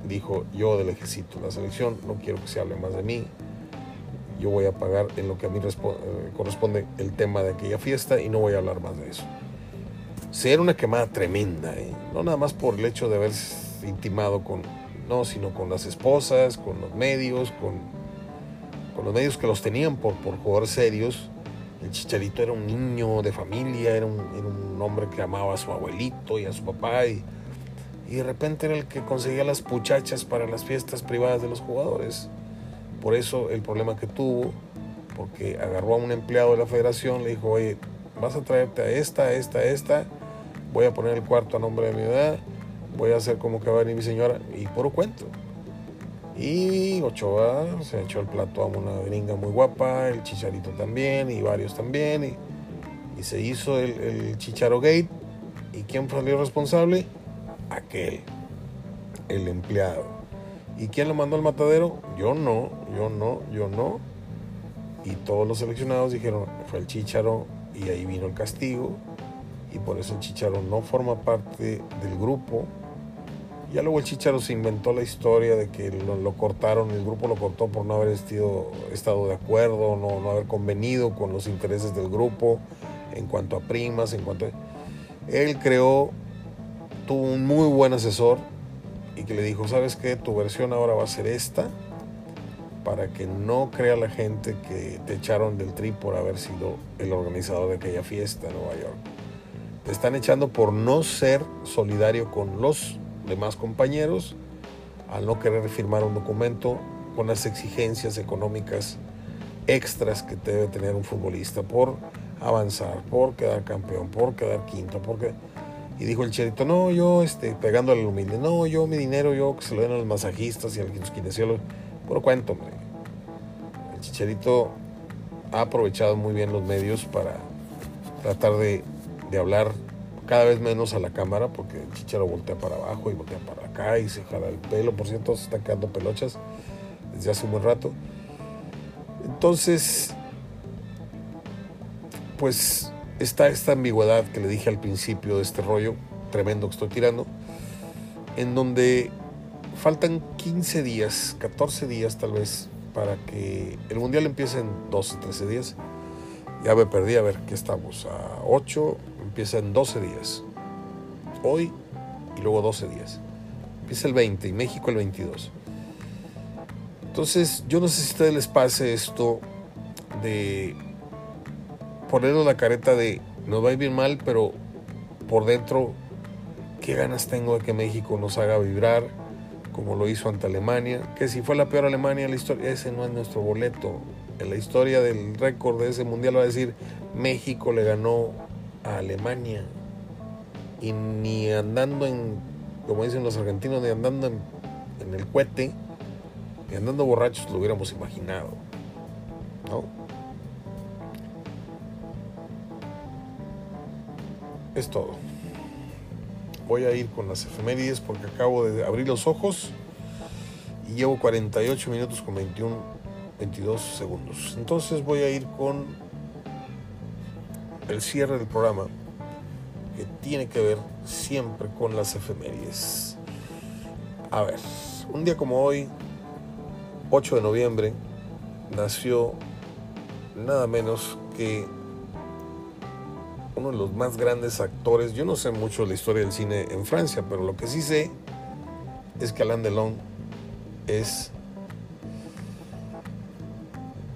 dijo yo del ejército, la selección, no quiero que se hable más de mí, yo voy a pagar en lo que a mí eh, corresponde el tema de aquella fiesta y no voy a hablar más de eso. Se era una quemada tremenda, ¿eh? no nada más por el hecho de haber intimado con, no, sino con las esposas, con los medios, con, con los medios que los tenían por, por jugadores serios. El Chicharito era un niño de familia, era un, un hombre que amaba a su abuelito y a su papá y, y de repente era el que conseguía las muchachas para las fiestas privadas de los jugadores. Por eso el problema que tuvo, porque agarró a un empleado de la federación, le dijo, oye, vas a traerte a esta, a esta, a esta, voy a poner el cuarto a nombre de mi edad, voy a hacer como que va a venir mi señora, y puro cuento. Y Ochoa se echó el plato a una gringa muy guapa, el Chicharito también, y varios también, y, se hizo el, el Chicharo Gate. ¿Y quién salió responsable? Aquel, el empleado. ¿Y quién lo mandó al matadero? Yo no, yo no, yo no. Y todos los seleccionados dijeron, fue el Chicharo, y ahí vino el castigo. Y por eso el Chicharo no forma parte del grupo ya luego el Chicharo se inventó la historia de que lo, cortaron, el grupo lo cortó por no haber estado de acuerdo, no, no, haber convenido con los intereses del grupo en cuanto a primas, en cuanto a... Él creó, tuvo un muy buen asesor y que le dijo, ¿sabes qué? Tu versión ahora va a ser esta para que no crea la gente que te echaron del tri por haber sido el organizador de aquella fiesta en Nueva York. Te están echando por no ser solidario con los demás compañeros al no querer firmar un documento con las exigencias económicas extras que debe tener un futbolista por avanzar, por quedar campeón, por quedar quinto, porque y dijo el Cherito, no, yo este, pegándole al humilde, no, yo mi dinero, yo que se lo den a los masajistas y a los kinesiólogos, puro cuento, hombre. El Chicharito ha aprovechado muy bien los medios para tratar de, de hablar cada vez menos a la cámara porque el chicharo voltea para abajo y voltea para acá y se jala el pelo. Por cierto, se están quedando pelochas desde hace un buen rato. Entonces, pues está esta ambigüedad que le dije al principio de este rollo tremendo que estoy tirando, en donde faltan 15 días, 14 días tal vez, para que el mundial empiece en 12, 13 días. Ya me perdí, a ver, ¿qué estamos? A 8, empieza en 12 días. Hoy y luego 12 días. Empieza el 20 y México el 22. Entonces, yo no sé si a ustedes les pase esto de ponernos la careta de nos va a ir bien mal, pero por dentro, qué ganas tengo de que México nos haga vibrar como lo hizo ante Alemania. Que si fue la peor Alemania en la historia, ese no es nuestro boleto. En la historia del récord de ese mundial va a decir México le ganó a Alemania y ni andando en, como dicen los argentinos, ni andando en, el cohete, ni andando borrachos lo hubiéramos imaginado. ¿No? Es todo. Voy a ir con las efemérides porque acabo de abrir los ojos y llevo 48 minutos con 21, 22 segundos. Entonces voy a ir con el cierre del programa que tiene que ver siempre con las efemérides. A ver, un día como hoy, 8 de noviembre, nació nada menos que uno de los más grandes actores. Yo no sé mucho de la historia del cine en Francia, pero lo que sí sé es que Alain Delon es,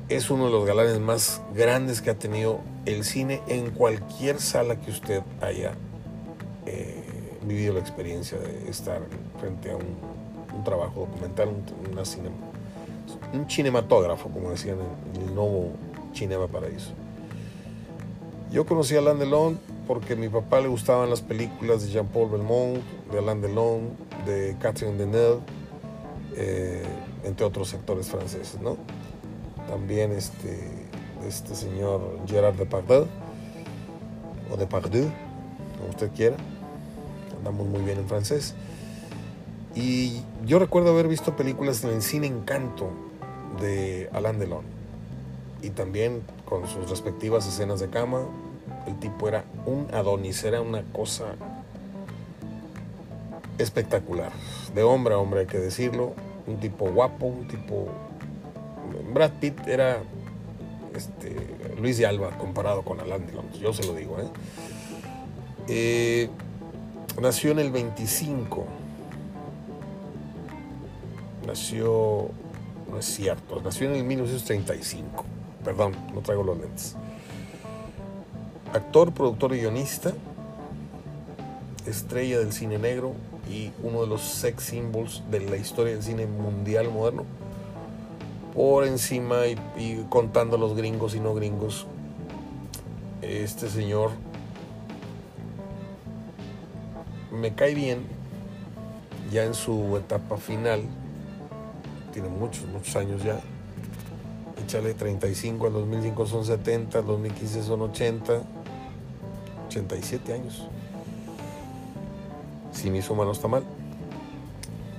es uno de los galanes más grandes que ha tenido el cine en cualquier sala que usted haya eh, vivido la experiencia de estar frente a un, trabajo documental, un, una un cinematógrafo, como decían en el nuevo Cinema Paraíso. Yo conocí a Alain Delon porque a mi papá le gustaban las películas de Jean-Paul Belmont, de Alain Delon, de Catherine Deneuve, eh, entre otros actores franceses, ¿no? También este, este señor Gerard Depardieu, o Depardieu, como usted quiera. Andamos muy bien en francés. Y yo recuerdo haber visto películas en el cine Encanto de Alain Delon y también con sus respectivas escenas de cama. El tipo era un Adonis, era una cosa espectacular. De hombre a hombre, hay que decirlo. Un tipo guapo, un tipo. Brad Pitt era este, Luis de Alba comparado con Alain Delon, yo se lo digo. ¿eh? Eh, nació en el 25. Nació, no es cierto, nació en el 1935. Perdón, no traigo los lentes. Actor, productor y guionista, estrella del cine negro y uno de los sex symbols de la historia del cine mundial moderno. Por encima y, y contando los gringos y no gringos, este señor me cae bien ya en su etapa final. Tiene muchos, muchos años ya échale 35 al 2005 son 70, al 2015 son 80, 87 años. Si mi suma no está mal.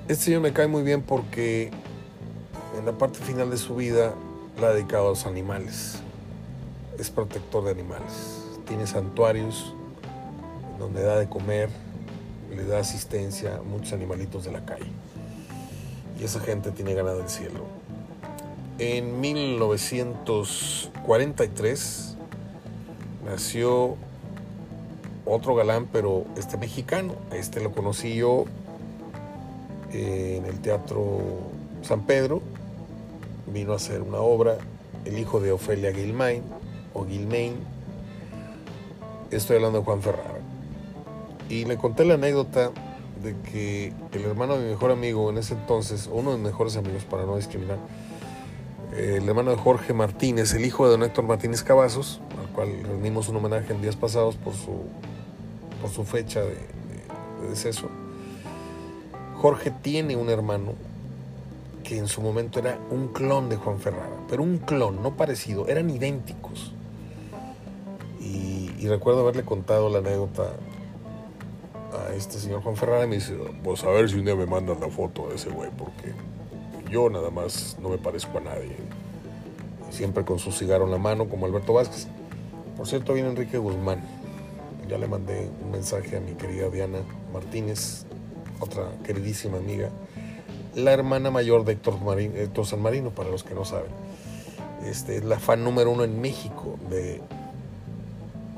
Este señor me cae muy bien porque en la parte final de su vida la ha dedicado a los animales. Es protector de animales. Tiene santuarios donde da de comer, le da asistencia a muchos animalitos de la calle. Y esa gente tiene ganado el cielo. En 1943 nació otro galán, pero este mexicano. Este lo conocí yo en el Teatro San Pedro. Vino a hacer una obra, el hijo de Ofelia Gilmain o Gilmain. Estoy hablando de Juan Ferrara. Y le conté la anécdota de que el hermano de mi mejor amigo en ese entonces, uno de mis mejores amigos para no discriminar, el hermano de Jorge Martínez, el hijo de don Héctor Martínez Cavazos, al cual rendimos un homenaje en días pasados por su, por su fecha de, deceso. Jorge tiene un hermano que en su momento era un clon de Juan Ferrara, pero un clon, no parecido, eran idénticos. Y, y, recuerdo haberle contado la anécdota a este señor Juan Ferrara y me dice, pues a ver si un día me mandan la foto de ese güey, porque yo nada más no me parezco a nadie. Siempre con su cigarro en la mano, como Alberto Vázquez. Por cierto, viene Enrique Guzmán. Ya le mandé un mensaje a mi querida Diana Martínez, otra queridísima amiga, la hermana mayor de Héctor, San Marino, para los que no saben. Este, es la fan número uno en México de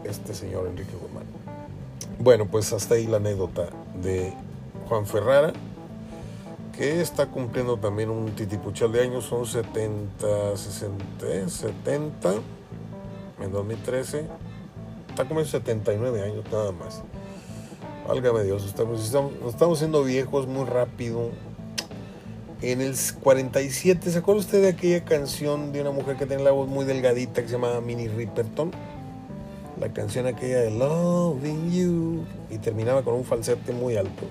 este señor Enrique Guzmán. Bueno, pues hasta ahí la anécdota de Juan Ferrara que está cumpliendo también un titipuchal de años, son 70, 60, 70, en 2013, está cumpliendo 79 años nada más. Válgame Dios, estamos, estamos, siendo viejos muy rápido. En el 47, ¿se acuerda usted de aquella canción de una mujer que tiene la voz muy delgadita que se llama Minnie Riperton? La canción aquella de Loving You y terminaba con un falsete muy alto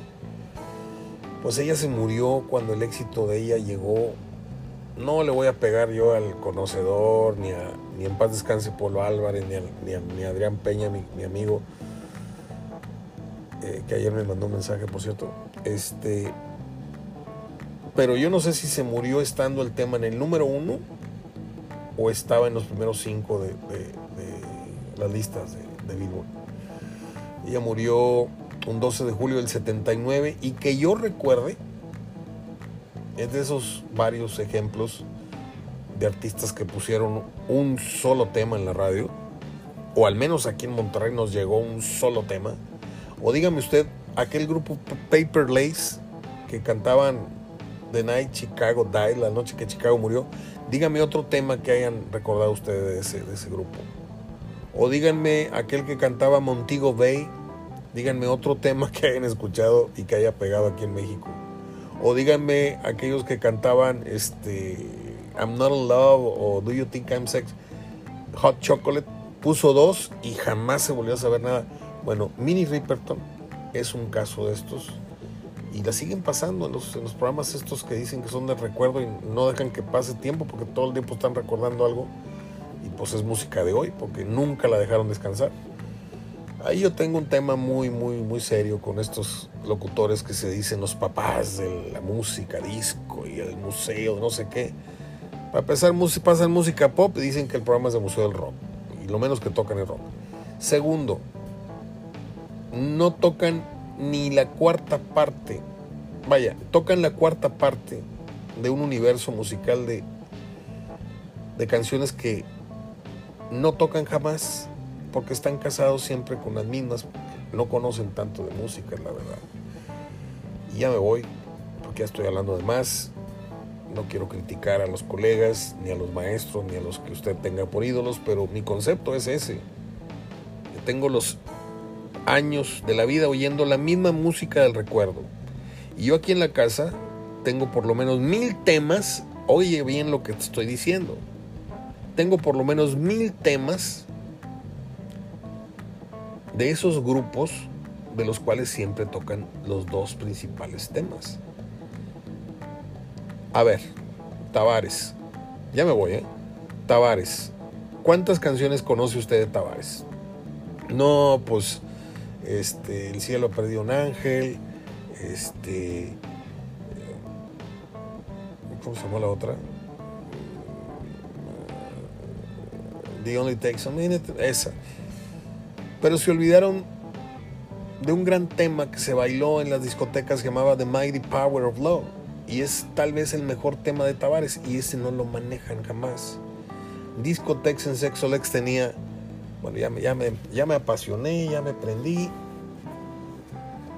pues ella se murió cuando el éxito de ella llegó. No le voy a pegar yo al conocedor, ni, a, ni en paz descanse Polo Álvarez, ni a, ni Adrián Peña, mi, amigo, eh, que ayer me mandó un mensaje, por cierto. Este, pero yo no sé si se murió estando el tema en el número uno o estaba en los primeros cinco de, las listas de, de Billboard. Ella murió un 12 de julio del 79, y que yo recuerde, es de esos varios ejemplos de artistas que pusieron un solo tema en la radio o al menos aquí en Monterrey nos llegó un solo tema. O dígame usted, aquel grupo Paper Lace que cantaban The Night Chicago Died, la noche que Chicago murió, dígame otro tema que hayan recordado ustedes de ese, grupo. O díganme aquel que cantaba Montego Bay, díganme otro tema que hayan escuchado y que haya pegado aquí en México. O díganme aquellos que cantaban este, I'm Not in Love o Do You Think I'm Sex. Hot Chocolate puso dos y jamás se volvió a saber nada. Bueno, Minnie Riperton es un caso de estos y la siguen pasando en los, en los programas estos que dicen que son de recuerdo y no dejan que pase tiempo porque todo el tiempo están recordando algo y pues es música de hoy porque nunca la dejaron descansar. Ahí yo tengo un tema muy, muy, muy serio con estos locutores que se dicen los papás de la música, disco y el museo, no sé qué. Para empezar, pasan música pop y dicen que el programa es de Museo del Rock. Y lo menos que tocan es rock. Segundo, no tocan ni la cuarta parte, vaya, tocan la cuarta parte de un universo musical de, de canciones que no tocan jamás porque están casados siempre con las mismas, no conocen tanto de música, la verdad. Y ya me voy, porque ya estoy hablando de más. No quiero criticar a los colegas, ni a los maestros, ni a los que usted tenga por ídolos, pero mi concepto es ese. tengo los años de la vida oyendo la misma música del recuerdo. Y yo aquí en la casa tengo por lo menos mil temas, oye bien lo que te estoy diciendo, tengo por lo menos mil temas de esos grupos de los cuales siempre tocan los dos principales temas. A ver, Tavares, ya me voy, ¿eh? Tavares, ¿cuántas canciones conoce usted de Tavares? No, pues este, El cielo perdió un ángel, este, ¿cómo se llama la otra? The Only Takes a Minute, esa. Pero se olvidaron de un gran tema que se bailó en las discotecas llamaba The Mighty Power of Love. Y es tal vez el mejor tema de Tavares y ese no lo manejan jamás. Discotex en Sexo Lex tenía bueno, ya me, ya me, ya me apasioné, ya me prendí.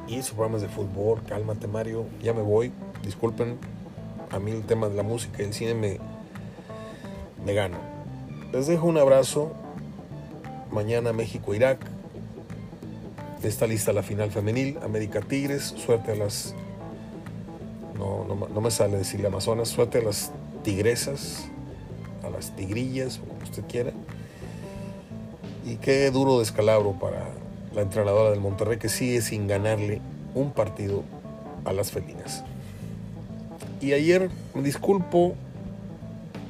Y hizo programas de fútbol, cálmate Mario, ya me voy. Disculpen, a mí el tema de la música y el cine me, me gana. Les dejo un abrazo. Mañana México-Irak. Está lista la final femenil. América Tigres. Suerte a las... No, no, no me sale decirle Amazonas. Suerte a las tigresas. A las tigrillas, o como usted quiera. Y qué duro descalabro para la entrenadora del Monterrey que sigue sin ganarle un partido a las felinas. Y ayer me disculpo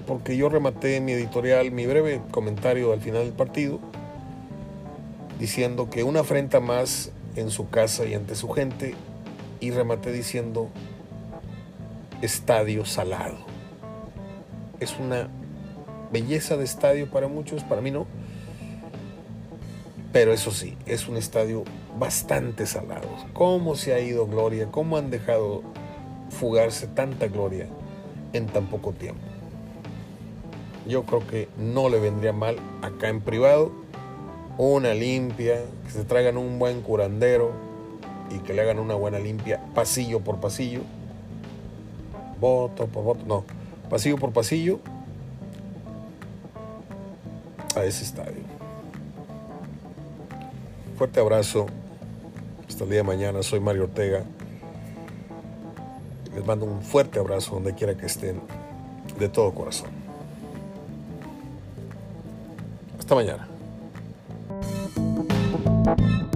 porque yo rematé mi editorial, mi breve comentario al final del partido, diciendo que una afrenta más en su casa y ante su gente, y rematé diciendo estadio salado. Es una belleza de estadio para muchos, para mí no pero eso sí, es un estadio bastante salado. ¿Cómo se ha ido Gloria? ¿Cómo han dejado fugarse tanta Gloria en tan poco tiempo? Yo creo que no le vendría mal acá en privado una limpia, que se traigan un buen curandero y que le hagan una buena limpia pasillo por pasillo, voto por voto, no, pasillo por pasillo a ese estadio. Fuerte abrazo. Hasta el día de mañana. Soy Mario Ortega. Les mando un fuerte abrazo donde quiera que estén. De todo corazón. Hasta mañana. Thank you.